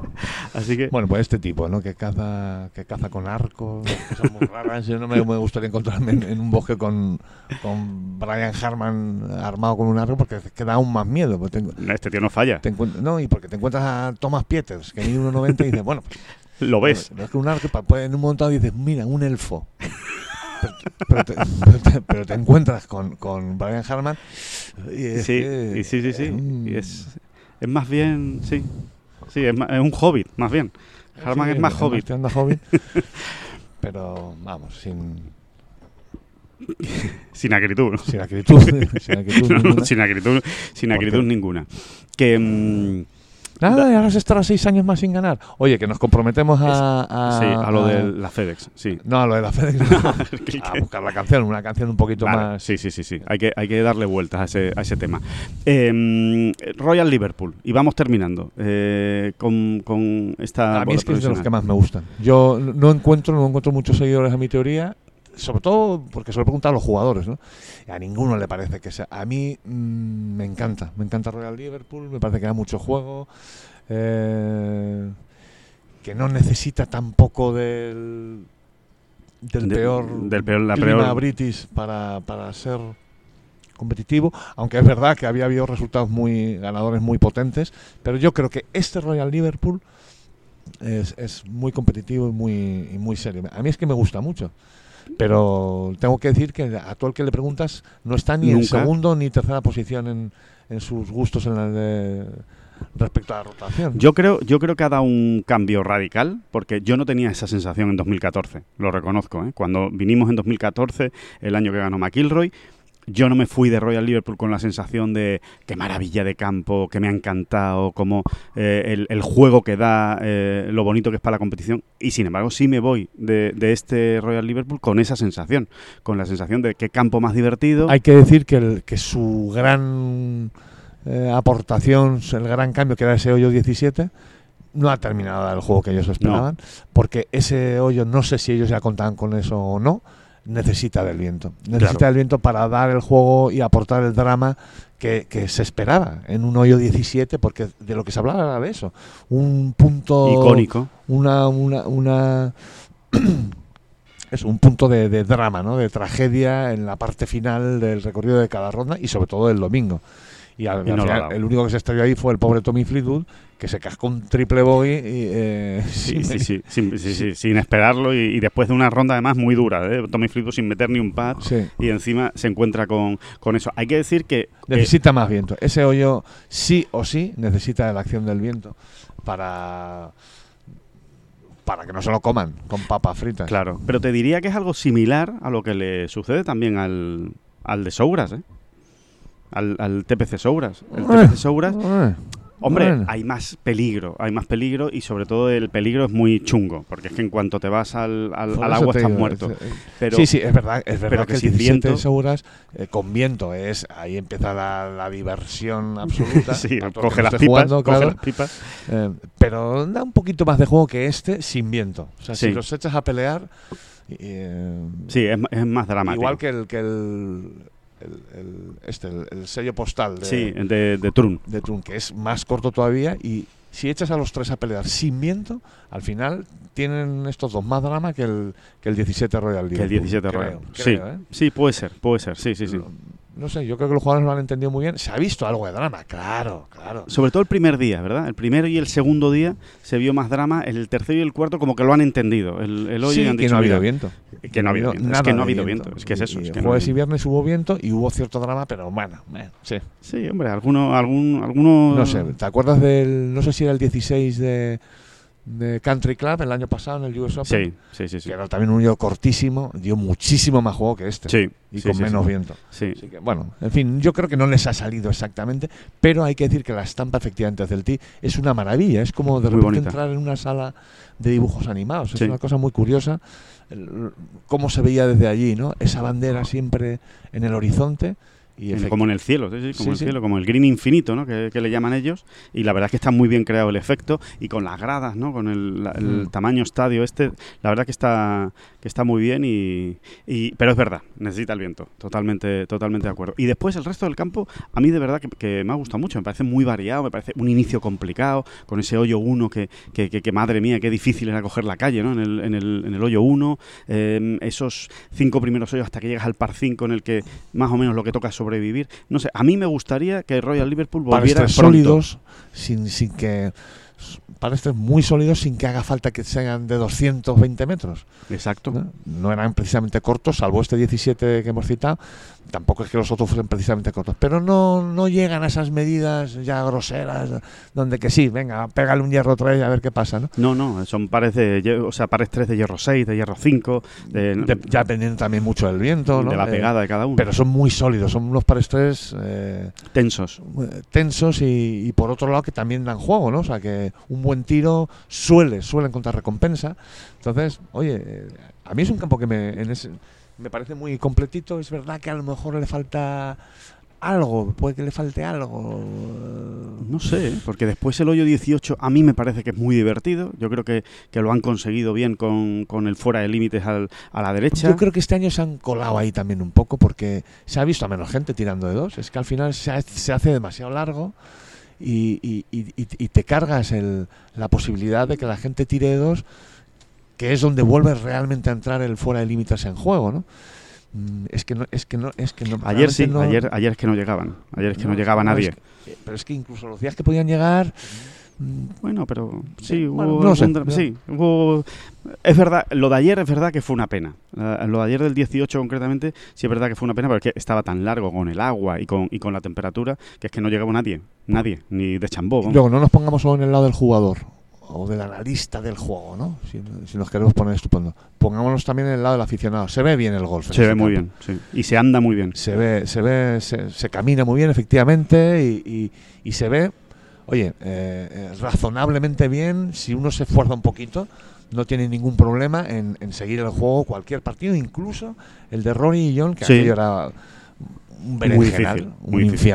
Así que... Bueno, pues este tipo, ¿no? Que caza, que caza con arco, cosas muy raras. Yo no me, me gustaría encontrarme en, en un bosque con, con Brian Harman armado con un arco porque es que da aún más miedo. porque tengo- Este tío no falla. te no, y porque te encuentras a Thomas Pieters, que mide 1,90 y dices, bueno, pues, Lo ves. Pero es que un arco, pues, en un momento dado dices, mira, un elfo. Pero, te, pero te- pero te encuentras con, con Brian Harman y es Sí, que y sí, sí, sí. es un- Y es, es más bien, sí. Sí, es, un hobbit, más bien. Harman Sí, es más hobbit. hobbit. pero vamos, sin, Sin acritud. ¿no? sin acritud. sin acritud No, no, ninguna. sin acritud, sin acritud ninguna. Que, mm, Nada, y ahora se estará seis años más sin ganar. Oye, que nos comprometemos a. a sí, a lo a- de la FedEx, sí. No, a lo de la FedEx. no. a buscar la canción, una canción un poquito Vale, más. Sí, sí, sí, sí. Hay que, hay que darle vueltas a ese, a ese tema. Eh, Royal Liverpool. Y vamos terminando eh, con, con esta. A mí es que es de los que más me gustan. Yo no encuentro, no encuentro muchos seguidores a mi teoría, sobre todo porque se lo he preguntado a los jugadores, ¿no? A ninguno le parece que sea. A mí mm, me encanta, me encanta Royal Liverpool, me parece que da mucho juego, eh, que no necesita tampoco del del De- peor del peor- la peor- British para, para ser competitivo, aunque es verdad que había habido resultados muy ganadores muy potentes, pero yo creo que este Royal Liverpool es, es muy competitivo y muy, y muy serio. A mí es que me gusta mucho. Pero tengo que decir que a todo el que le preguntas no está ni en segundo ni tercera posición en, en sus gustos en la de- respecto a la rotación. Yo creo, yo creo que ha dado un cambio radical, porque yo no tenía esa sensación en 2014, lo reconozco. ¿eh? Cuando vinimos en 2014, el año que ganó McIlroy, yo no me fui de Royal Liverpool con la sensación de qué maravilla de campo, que me ha encantado, como eh, el, el juego que da, eh, lo bonito que es para la competición. Y sin embargo, sí me voy de, de este Royal Liverpool con esa sensación, con la sensación de qué campo más divertido. Hay que decir que, el- que su gran eh, aportación, el gran cambio que era ese hoyo 17, no ha terminado el juego que ellos esperaban, porque ese hoyo, no sé si ellos ya contaban con eso o no, necesita del viento. Necesita Claro. del viento para dar el juego y aportar el drama que, que se esperaba en un hoyo 17, porque de lo que se hablaba era de eso. Un punto icónico. una una una es un punto de, de drama, ¿no? De tragedia en la parte final del recorrido de cada ronda y sobre todo el domingo. Y al, Y al no final, el único que se estrelló ahí fue el pobre Tommy Fleetwood, que se cascó un triple bogey y, eh, Sí, sin- sí, sí, sin, sí, sí, sin esperarlo y, y después de una ronda además muy dura, ¿eh? Tommy Fleetwood sin meter ni un pad y encima se encuentra con, con eso. Hay que decir que eh, Necesita más viento. Ese hoyo sí o sí necesita la acción del viento para para que no se lo coman con papas fritas. claro, pero te diría que es algo similar a lo que le sucede también al, al de Souras, ¿eh? Al, al TPC Souras. El Eh, TPC Souras, eh, hombre, bueno. hay más peligro, hay más peligro y sobre todo el peligro es muy chungo, porque es que en cuanto te vas al, al- agua estás digo, muerto. es- eh, Pero, sí, sí, es verdad, es verdad pero que, que 17 viento- seguras eh, con viento es ahí empieza la, la diversión absoluta. sí, coge las pipas, jugando, coge claro, las pipas. eh, pero da un poquito más de juego que este sin viento. O sea, Sí. si los echas a pelear, eh, Sí, es, es más dramático. igual que el que el, el- el- este, el, el sello postal de, Sí, de, de Trun. de Trun, que es más corto todavía y si echas a los tres a pelear sin viento, al final tienen estos dos más drama que el, que el 17 Royal Que el Liverpool, 17 creo, Royal. creo, sí, ¿eh? sí, puede ser, puede ser, sí, sí, sí. No sé, yo creo que los jugadores lo han entendido muy bien. Se ha visto algo de drama, claro, claro. Sobre todo el primer día, ¿verdad? El primero y el segundo día se vio más drama. El tercero y el cuarto como que lo han entendido. El, el hoyo Sí, y han que dicho, no ha habido "Mira, viento. Que no ha habido viento. Es que no ha habido viento. Es que es eso. Y es que no jueves y habido- viernes hubo viento y hubo cierto drama, pero bueno, bueno, sí. Sí, hombre, alguno, algún, alguno... No sé, ¿te acuerdas del, no sé si era el 16 de, de Country Club el año pasado en el US Open? Sí, sí, sí, sí. Que era también un hoyo cortísimo, dio muchísimo más juego que este. Sí, Y sí, con menos viento. Sí. Así que, bueno, en fin, yo creo que no les ha salido exactamente, pero hay que decir que la estampa efectivamente del T es una maravilla. Es como de Muy repente bonita. entrar en una sala de dibujos animados. Es una cosa muy curiosa el- cómo se veía desde allí, ¿no? Esa bandera siempre en el horizonte. Y En- como en el cielo, sí, sí, como Sí, el cielo, como el green infinito, ¿no? Que, que le llaman ellos. Y la verdad es que está muy bien creado el efecto y con las gradas, ¿no? Con el, la- el Mm. tamaño estadio este, la verdad que está que está muy bien y, y- pero es verdad, necesita el viento, totalmente totalmente de acuerdo. Y después el resto del campo a mí de verdad que, que me ha gustado mucho, me parece muy variado, me parece un inicio complicado con ese hoyo 1 que, que, madre mía, qué difícil era coger la calle, ¿no? En el, en el, en el hoyo 1, esos cinco primeros hoyos hasta que llegas al par 5 en el que más o menos lo que toca es sobrevivir. No sé, a mí me gustaría que Royal Liverpool volviera sólidos sin, sin que para estos muy sólidos sin que haga falta que sean de 220 metros. Exacto. ¿no? No eran precisamente cortos, salvo este 17 que hemos citado. Tampoco es que los otros fuesen precisamente cortos, pero no, no llegan a esas medidas ya groseras, donde que sí, venga, pégale un hierro 3 a ver qué pasa, ¿no? No, no, son pares de, o sea, pares 3 de hierro 6, de hierro 5, de, De- ya dependiendo también mucho del viento, ¿no? de la Eh, pegada de cada uno. pero son muy sólidos, son unos pares 3 eh, tensos. tensos y, y por otro lado que también dan juego, ¿no? O sea que un buen tiro suele, suele encontrar recompensa. Entonces, oye, eh, a mí es un campo que me, en ese- me parece muy completito. Es verdad que a lo mejor le falta algo, puede que le falte algo. No sé, porque después el hoyo 18 a mí me parece que es muy divertido. Yo creo que, que lo han conseguido bien con, con el fuera de límites al- a la derecha. Yo creo que este año se han colado ahí también un poco porque se ha visto a menos gente tirando de dos. Es que al final se, ha- se hace demasiado largo y- y- y te cargas el- la posibilidad de que la gente tire de dos, que es donde vuelve realmente a entrar el fuera de límites en juego, ¿no? Mm, Es que no, es que no, es que no. Ayer sí, no- ayer, ayer es que no llegaban. Ayer es que no, no, llegaba nadie. es que- pero es que incluso los días que podían llegar. mm, Bueno, pero sí, hubo Bueno, no sé, sí, hubo- es verdad, lo de ayer es verdad que fue una pena. Lo de ayer del 18 concretamente, sí es verdad que fue una pena porque estaba tan largo con el agua y con, y con la temperatura que es que no llegaba nadie, nadie, ni de chambó. Luego no nos pongamos solo en el lado del jugador o del analista del juego, ¿no? Si, si nos queremos poner estupendo. Pongámonos también en el lado del aficionado. Se ve bien el golf. Se ve muy campo. bien, sí. Y se anda muy bien. Se ve, se ve, se, se camina muy bien, efectivamente, y, y- y se ve, oye, eh, eh, razonablemente bien. Si uno se esfuerza un poquito, no tiene ningún problema en, en seguir el juego, cualquier partido, incluso el de Rory y John, que Sí. aquello era un Muy berenjenal, difícil, un muy difícil.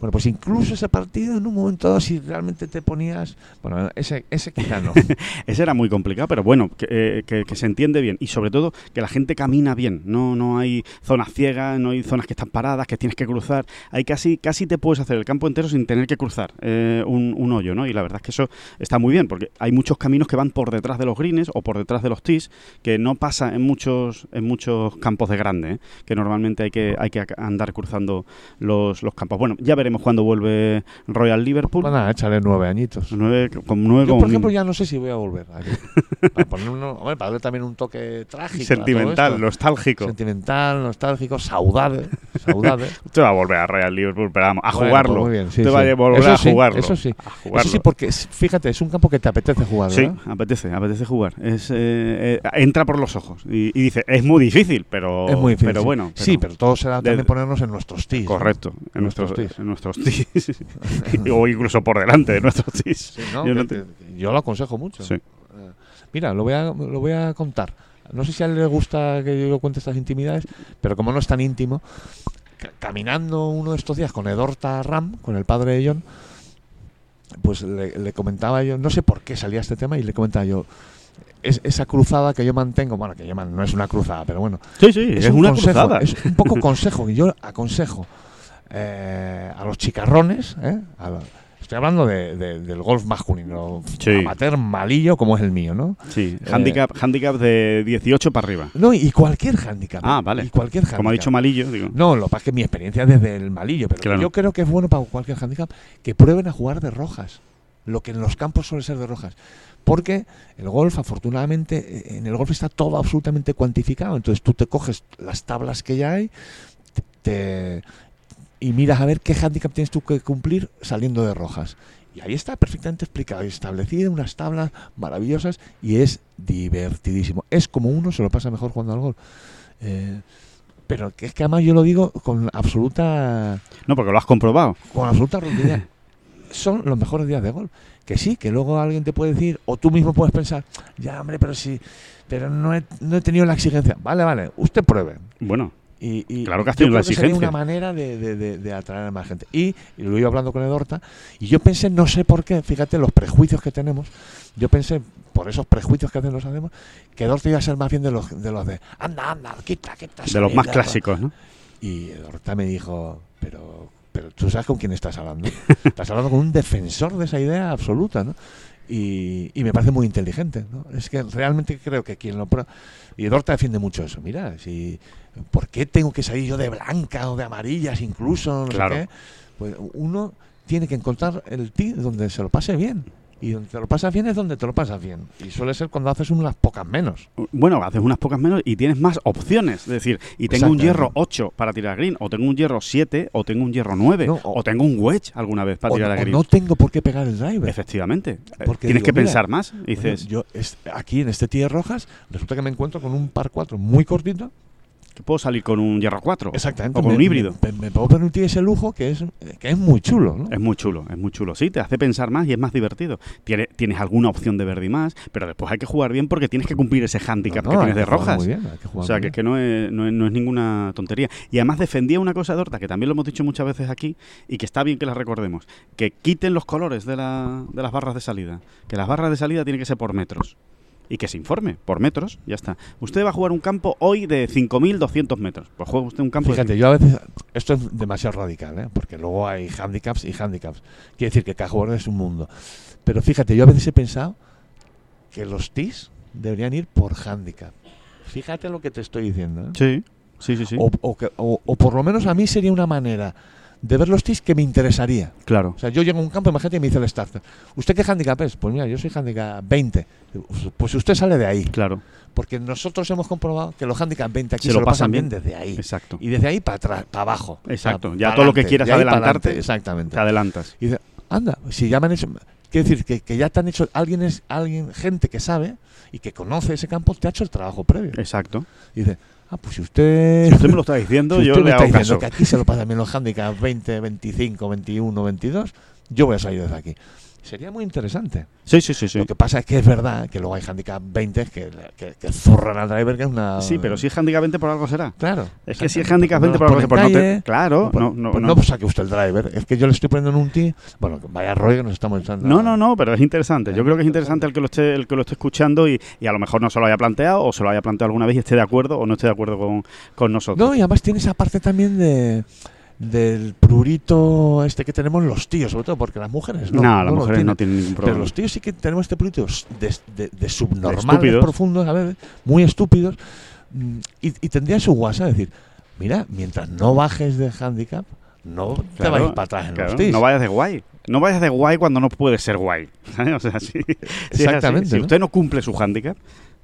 Bueno, pues incluso ese partido, en un momento dado, si realmente te ponías. Bueno, ese, ese quizá no. Ese era muy complicado, pero bueno, que, eh, que- que se entiende bien. Y sobre todo, que la gente camina bien. No, no hay zonas ciegas, no hay zonas que están paradas, que tienes que cruzar. Hay casi, casi te puedes hacer el campo entero sin tener que cruzar eh, un, un hoyo, ¿no? Y la verdad es que eso está muy bien, porque hay muchos caminos que van por detrás de los greens o por detrás de los tees, que no pasa en muchos, en muchos campos de grande, ¿eh? que normalmente hay que, hay que andar cruzando los, los campos. Bueno, ya veremos cuándo vuelve Royal Liverpool. Pues nada, échale nueve añitos. Nueve, con nueve Yo, como por ejemplo, mínimo. ya no sé si voy a volver. aquí. para, poner uno- hombre, para darle también un toque trágico. a Sentimental, nostálgico. Sentimental, nostálgico, saudade. saudade. Usted va a volver a Real Liverpool, pero vamos, a Bueno, jugarlo. pues muy bien, sí, Usted va sí. a volver Eso a sí, jugarlo. Eso sí. A jugarlo. Eso sí, porque fíjate, es un campo que te apetece jugar. Sí, ¿verdad? apetece, apetece jugar. Es, eh, eh, entra por los ojos y, y dice, es muy difícil, pero, es muy difícil. pero sí. bueno. sí, pero todo será de- también ponernos en nuestros tis. Correcto, en Nuestros nuestros, en nuestros tees. o incluso por delante de nuestros. Sí, ¿no? Yo no Que- te- que- yo lo aconsejo mucho. Sí. Eh, Mira, lo voy, a, lo voy a contar. No sé si a él le gusta que yo cuente estas intimidades, pero como no es tan íntimo, ca- caminando uno de estos días con Edorta Ram, con el padre de John, pues le, le comentaba yo, no sé por qué salía este tema, y le comentaba yo, es, esa cruzada que yo mantengo, bueno, que yo man- no es una cruzada, pero bueno, Sí, sí, es, un una consejo, cruzada. Es un poco consejo. y Yo aconsejo eh, a los chicarrones, ¿eh? A estoy hablando de- de- del golf masculino, Sí. amateur malillo como es el mío, ¿no? Sí, Eh, handicap, handicap de 18 para arriba. No, y cualquier handicap. Ah, vale. Y cualquier handicap. Como ha dicho Malillo, digo. No, lo que pasa es que mi experiencia es desde el malillo, pero Claro. yo creo que es bueno para cualquier handicap que prueben a jugar de rojas, lo que en los campos suele ser de rojas. Porque el golf, afortunadamente, en el golf está todo absolutamente cuantificado. Entonces tú te coges las tablas que ya hay te- y miras a ver qué handicap tienes tú que cumplir saliendo de rojas. Y ahí está perfectamente explicado y establecido unas tablas maravillosas y es divertidísimo. Es como uno se lo pasa mejor jugando al golf. Eh, pero es que además yo lo digo con absoluta No, porque lo has comprobado. con absoluta rotundidad. Son los mejores días de golf. Que sí, que luego alguien te puede decir, o tú mismo puedes pensar, ya hombre, pero sí, pero no he, no he tenido la exigencia. Vale, vale, usted pruebe. Bueno, Y, y Claro que has tenido creo sería una manera de, de- de- de atraer a más gente. Y, y lo iba hablando con Edorta, y yo pensé, no sé por qué, fíjate los prejuicios que tenemos, yo pensé, por esos prejuicios que hacen los hacemos, que Edorta iba a ser más bien de los de, los de anda, anda, quita, quita. de los más salida". clásicos, ¿no? Y Edorta me dijo, pero, pero tú sabes con quién estás hablando. estás hablando con un defensor de esa idea absoluta, ¿no? Y, y me parece muy inteligente, ¿no? Es que realmente creo que quien lo... Y Edorta defiende mucho eso. Mira, si... ¿Por qué tengo que salir yo de blanca o de amarillas incluso? No sé Claro. qué? Pues uno tiene que encontrar el tee donde se lo pase bien. Y donde te lo pasas bien es donde te lo pasas bien. Y suele ser cuando haces unas pocas menos. Bueno, haces unas pocas menos y tienes más opciones. Es decir, y tengo un hierro 8 para tirar green, o tengo un hierro 7, o tengo un hierro 9, No, o, o- tengo un wedge alguna vez para O, tirar a o green. no tengo por qué pegar el driver. Efectivamente. Eh, Porque Tienes digo, que mira, pensar más. Y dices, yo es- aquí en este Tierra Rojas resulta que me encuentro con un par 4 muy cortito. Puedo salir con un hierro 4. Exactamente. O con me- un híbrido. Me, me puedo permitir ese lujo que es, que es muy chulo, ¿no? Es muy chulo, es muy chulo. Sí, te hace pensar más y es más divertido. Tiene- tienes alguna opción de verde y más, pero después hay que jugar bien porque tienes que cumplir ese handicap No, que tienes de rojas. Muy bien, hay que jugar O sea, que, bien. que no, es, no, es, no es ninguna tontería. Y además defendía una cosa de Horta, que también lo hemos dicho muchas veces aquí, y que está bien que la recordemos, que quiten los colores de, la- de las barras de salida. Que las barras de salida tienen que ser por metros. Y que se informe, por metros, ya está. Usted va a jugar un campo hoy de 5.200 metros. Pues juega usted un campo de Fíjate, yo a veces. Esto es demasiado radical, ¿eh? Porque luego hay handicaps y handicaps. Quiere decir que cada jugador es un mundo. Pero fíjate, yo a veces he pensado que los TIS deberían ir por handicap. Fíjate lo que te estoy diciendo, ¿eh? Sí, sí, sí, sí. O, o que- o- o por lo menos a mí sería una manera de ver los TIS que me interesaría. claro. O sea, yo llego a un campo, imagínate, y me dice el starter, ¿usted qué handicap es? Pues mira, yo soy handicap 20. Pues usted sale de ahí. Claro, Porque nosotros hemos comprobado que los handicap 20 aquí Se se, lo pasan pasan bien bien. desde ahí. exacto. Y desde ahí para atrás, para abajo. Exacto, ya todo lo que quieras adelantarte, Exactamente. Te adelantas. Y dice, anda, si ya me han hecho. Quiere decir que, que ya te han hecho. Alguien es alguien, gente que sabe y que conoce ese campo, te ha hecho el trabajo previo. Exacto. Y dice, ah, pues si usted. Si usted me lo está diciendo, si yo usted me le está hago diciendo caso. que aquí se lo pasan bien los handicaps 20, 25, 21, 22, yo voy a salir desde aquí. Sería muy interesante. Sí, sí, sí, sí. Lo que pasa es que es verdad que luego hay handicap 20 que, que, que zurran al driver, que es una. Sí, pero si es handicap 20 por algo será. Claro. Es que si es handicap No 20 nos por algo será. Pues no te- claro, no, no, pues no. no saque usted el driver. Es que yo le estoy poniendo en un tee. Bueno, vaya rollo que nos estamos echando. No, no, no, pero es interesante. Yo creo que es interesante el que lo esté, el que lo esté escuchando y, y a lo mejor no se lo haya planteado o se lo haya planteado alguna vez y esté de acuerdo o no esté de acuerdo con, con nosotros. No, y además tiene esa parte también de del prurito este que tenemos los tíos, sobre todo porque las mujeres no. No, las mujeres tienen. no tienen ningún Pero problema. los tíos sí que tenemos este prurito de, de, de subnormales profundos, a veces, muy estúpidos. mm, Y, y tendrían su WhatsApp decir, mira, mientras no bajes de handicap, no te Claro, vayas para atrás en claro, los tees. no vayas de guay. No vayas de guay cuando no puedes ser guay. ¿sabes? O sea, sí, sí es así. Exactamente, Si usted no cumple su handicap,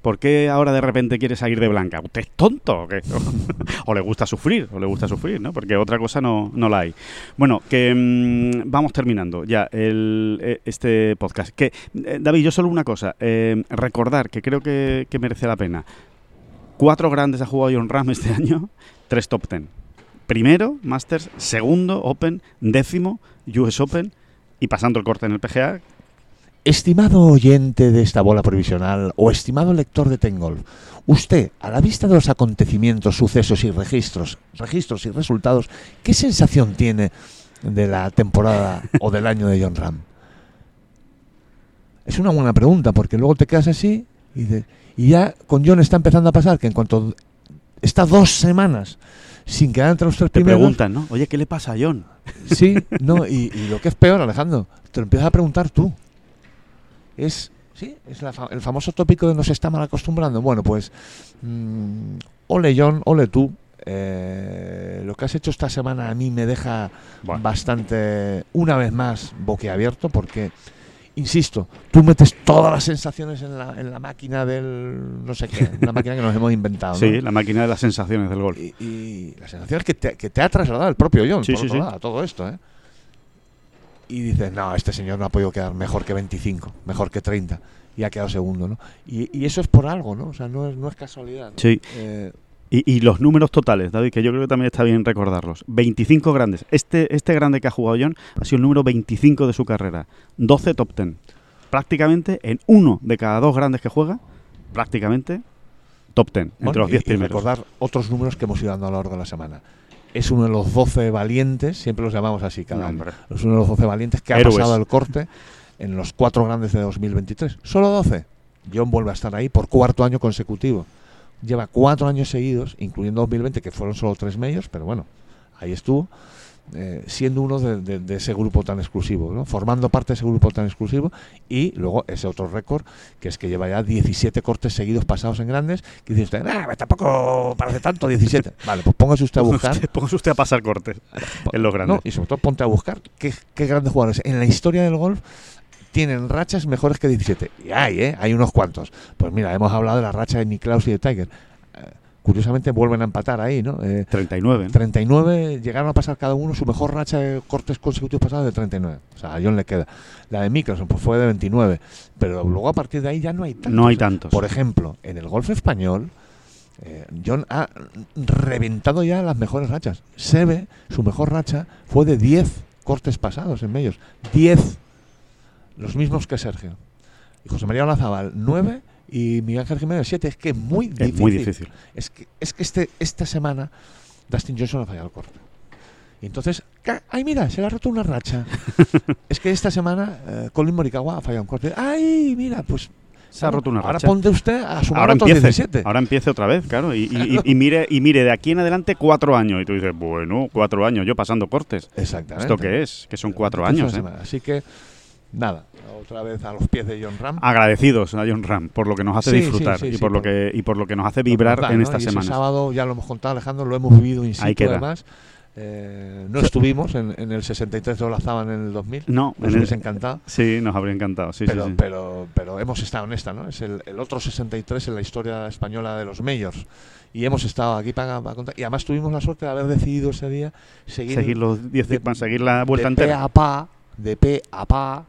¿por qué ahora de repente quiere salir de blanca? ¿Usted es tonto o le gusta sufrir, o le gusta sufrir, ¿no? Porque otra cosa no, no la hay. Bueno, que mm, vamos terminando ya eh, este podcast. Que, eh, David, yo solo una cosa. eh, recordar que creo que, que merece la pena. Cuatro grandes ha jugado John Ram este año, tres top ten. Primero, Masters, segundo, Open, décimo, US Open y pasando el corte en el PGA. Estimado oyente de esta bola provisional o estimado lector de Tengolf, usted, a la vista de los acontecimientos, sucesos y registros, registros y resultados, ¿qué sensación tiene de la temporada o del año de John Ram? Es una buena pregunta porque luego te quedas así y ya con John está empezando a pasar que en cuanto está dos semanas sin quedar entre los tres Te primeros, preguntan, ¿no? Oye, ¿qué le pasa a John? Sí, no, y, y lo que es peor, Alejandro, te lo empiezas a preguntar tú. Es, sí, es la fa- el famoso tópico de nos está mal acostumbrando. Bueno, pues, mm, ole John, ole tú. Eh, lo que has hecho esta semana a mí me deja Bueno. bastante, una vez más, boquiabierto porque, insisto, tú metes todas las sensaciones en la, en la máquina del, no sé qué, la máquina que nos hemos inventado. ¿no? Sí, la máquina de las sensaciones del golf. Y, y las sensaciones que te, que te ha trasladado el propio John, Sí, por sí, otro sí. lado, todo esto, ¿eh? Y dices, no, este señor no ha podido quedar mejor que 25, mejor que 30, y ha quedado segundo, ¿no? Y, y eso es por algo, ¿no? O sea, no es, no es casualidad. ¿no? Sí. Eh, Y, y los números totales, David, que yo creo que también está bien recordarlos. 25 grandes. Este, este grande que ha jugado John ha sido el número 25 de su carrera. 12 top 10. Prácticamente en uno de cada dos grandes que juega, prácticamente top 10, entre los 10 y- y primeros. recordar otros números que hemos ido dando a lo largo de la semana. Es uno de los 12 valientes, siempre los llamamos así cada año. Es uno de los 12 valientes que ha pasado el corte en los cuatro grandes de 2023. Solo 12. John vuelve a estar ahí por cuarto año consecutivo. Lleva cuatro años seguidos, incluyendo 2020, que fueron solo tres medios, pero bueno, ahí estuvo, eh, siendo uno de, de- de ese grupo tan exclusivo, ¿no? formando parte de ese grupo tan exclusivo. Y luego ese otro récord, que es que lleva ya 17 cortes seguidos pasados en grandes, que dice usted, "Ah, tampoco parece tanto, 17. Vale, pues póngase usted a buscar. Póngase usted a pasar cortes en los grandes. No, y sobre todo ponte a buscar qué, qué grandes jugadores en la historia del golf tienen rachas mejores que 17. Y hay, ¿eh? Hay unos cuantos. Pues mira, hemos hablado de la racha de Niklaus y de Tiger. Curiosamente vuelven a empatar ahí, ¿no? Eh, 39. 39 llegaron a pasar cada uno su mejor racha de cortes consecutivos pasados de 39. O sea, a John le queda. La de Mickelson pues fue de 29. Pero luego a partir de ahí ya no hay tantos. No hay tantos. Por ejemplo, en el golf español, eh, John ha reventado ya las mejores rachas. Sebe, su mejor racha fue de 10 cortes pasados en medios. 10. Los mismos que Sergio. Y José María Olazábal, 9. Y Miguel Ángel Jiménez, 7. Es que es muy difícil. Es muy difícil. Es que, es que este, esta semana Dustin Johnson ha fallado el corte. Y entonces, ¡ay, mira! Se le ha roto una racha. es que esta semana eh, Colin Morikawa ha fallado un corte. ¡Ay, mira! Pues Se ha roto una ahora racha. ponte usted a sumar Ahora otros empiece, 17. ahora empiece otra vez, claro. Y, y- y- y mire, y mire, de aquí en adelante cuatro años. Y tú dices, bueno, cuatro años, yo pasando cortes. Exactamente. ¿Esto qué es? Que son cuatro Entonces, años, ¿eh? Así que, nada, otra vez a los pies de John Ram. Agradecidos a John Ram por lo que nos hace Sí, disfrutar sí, sí, y, sí, por lo que, y por lo que nos hace vibrar Verdad, en ¿no? estas semanas. sábado, ya lo hemos contado, Alejandro, lo hemos vivido in situ, Ahí queda. además. Eh, no estuvimos en, en el 63 de Olazábal en el 2000. No, Nos en el- encantado. sí, nos habría encantado. Sí, pero, sí, sí. pero, pero hemos estado en esta, ¿no? Es el, el otro 63 en la historia española de los majors. Y hemos estado aquí para, para contar. Y además tuvimos la suerte de haber decidido ese día seguir, seguir los 10 de- para seguir la vuelta de pe entera. a pa, de pe a pa.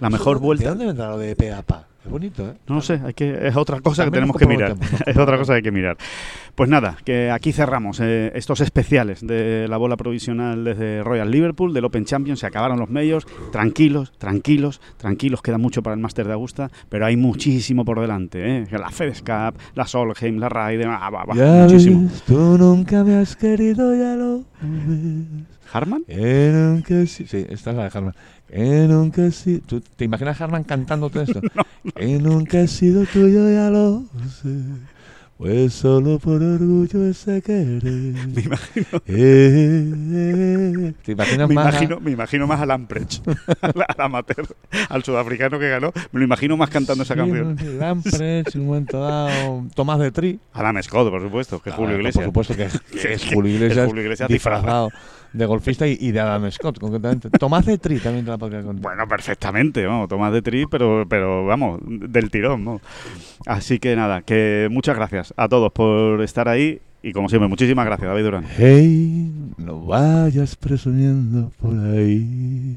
La mejor Eso, vuelta. ¿De dónde vendrá lo de pe a pa? Es bonito, ¿eh? No lo sé, hay que, es otra cosa que También tenemos nos que mirar. es otra cosa que hay que mirar. Pues nada, que aquí cerramos eh, estos especiales de la bola provisional desde Royal Liverpool, del Open Champions. Se acabaron los medios. Tranquilos, tranquilos, tranquilos. Queda mucho para el Máster de Augusta, pero hay muchísimo por delante. ¿eh? La FedEx Cup, la Solheim, la Ryder. ah, va, va, muchísimo. ves, tú nunca me has querido, ya lo ves. ¿Harman? Nunca si- Sí, esta es la de Harman. He sido. ¿Tú ¿Te imaginas Harman cantando todo esto? Que nunca he sido tuyo, ya lo sé. Pues solo por orgullo ese querer. Me imagino, Eh, eh. ¿Te imaginas me más? a- imagino, me imagino más a Lamprecht, al, al amateur, al sudafricano que ganó. Me lo imagino más cantando esa Sí, canción. no sé, Lamprecht, en un momento dado. Tomás de Tri. Adam Scott, por supuesto, que Ah, Julio Por Iglesias. supuesto que, que es Que Julio es Iglesias, Julio Iglesias disfrazado de golfista y, y de Adam Scott, concretamente. Tomás de Tri también te la podría contar. Bueno, perfectamente, vamos, Tomás de Tri, pero, pero vamos, del tirón, ¿no? Así que nada, que muchas gracias a todos por estar ahí y como siempre, muchísimas gracias, David Durán. Hey, no vayas presumiendo por ahí.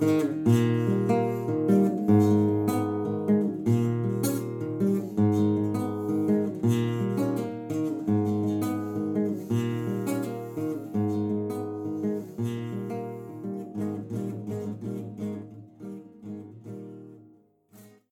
Mm-hmm.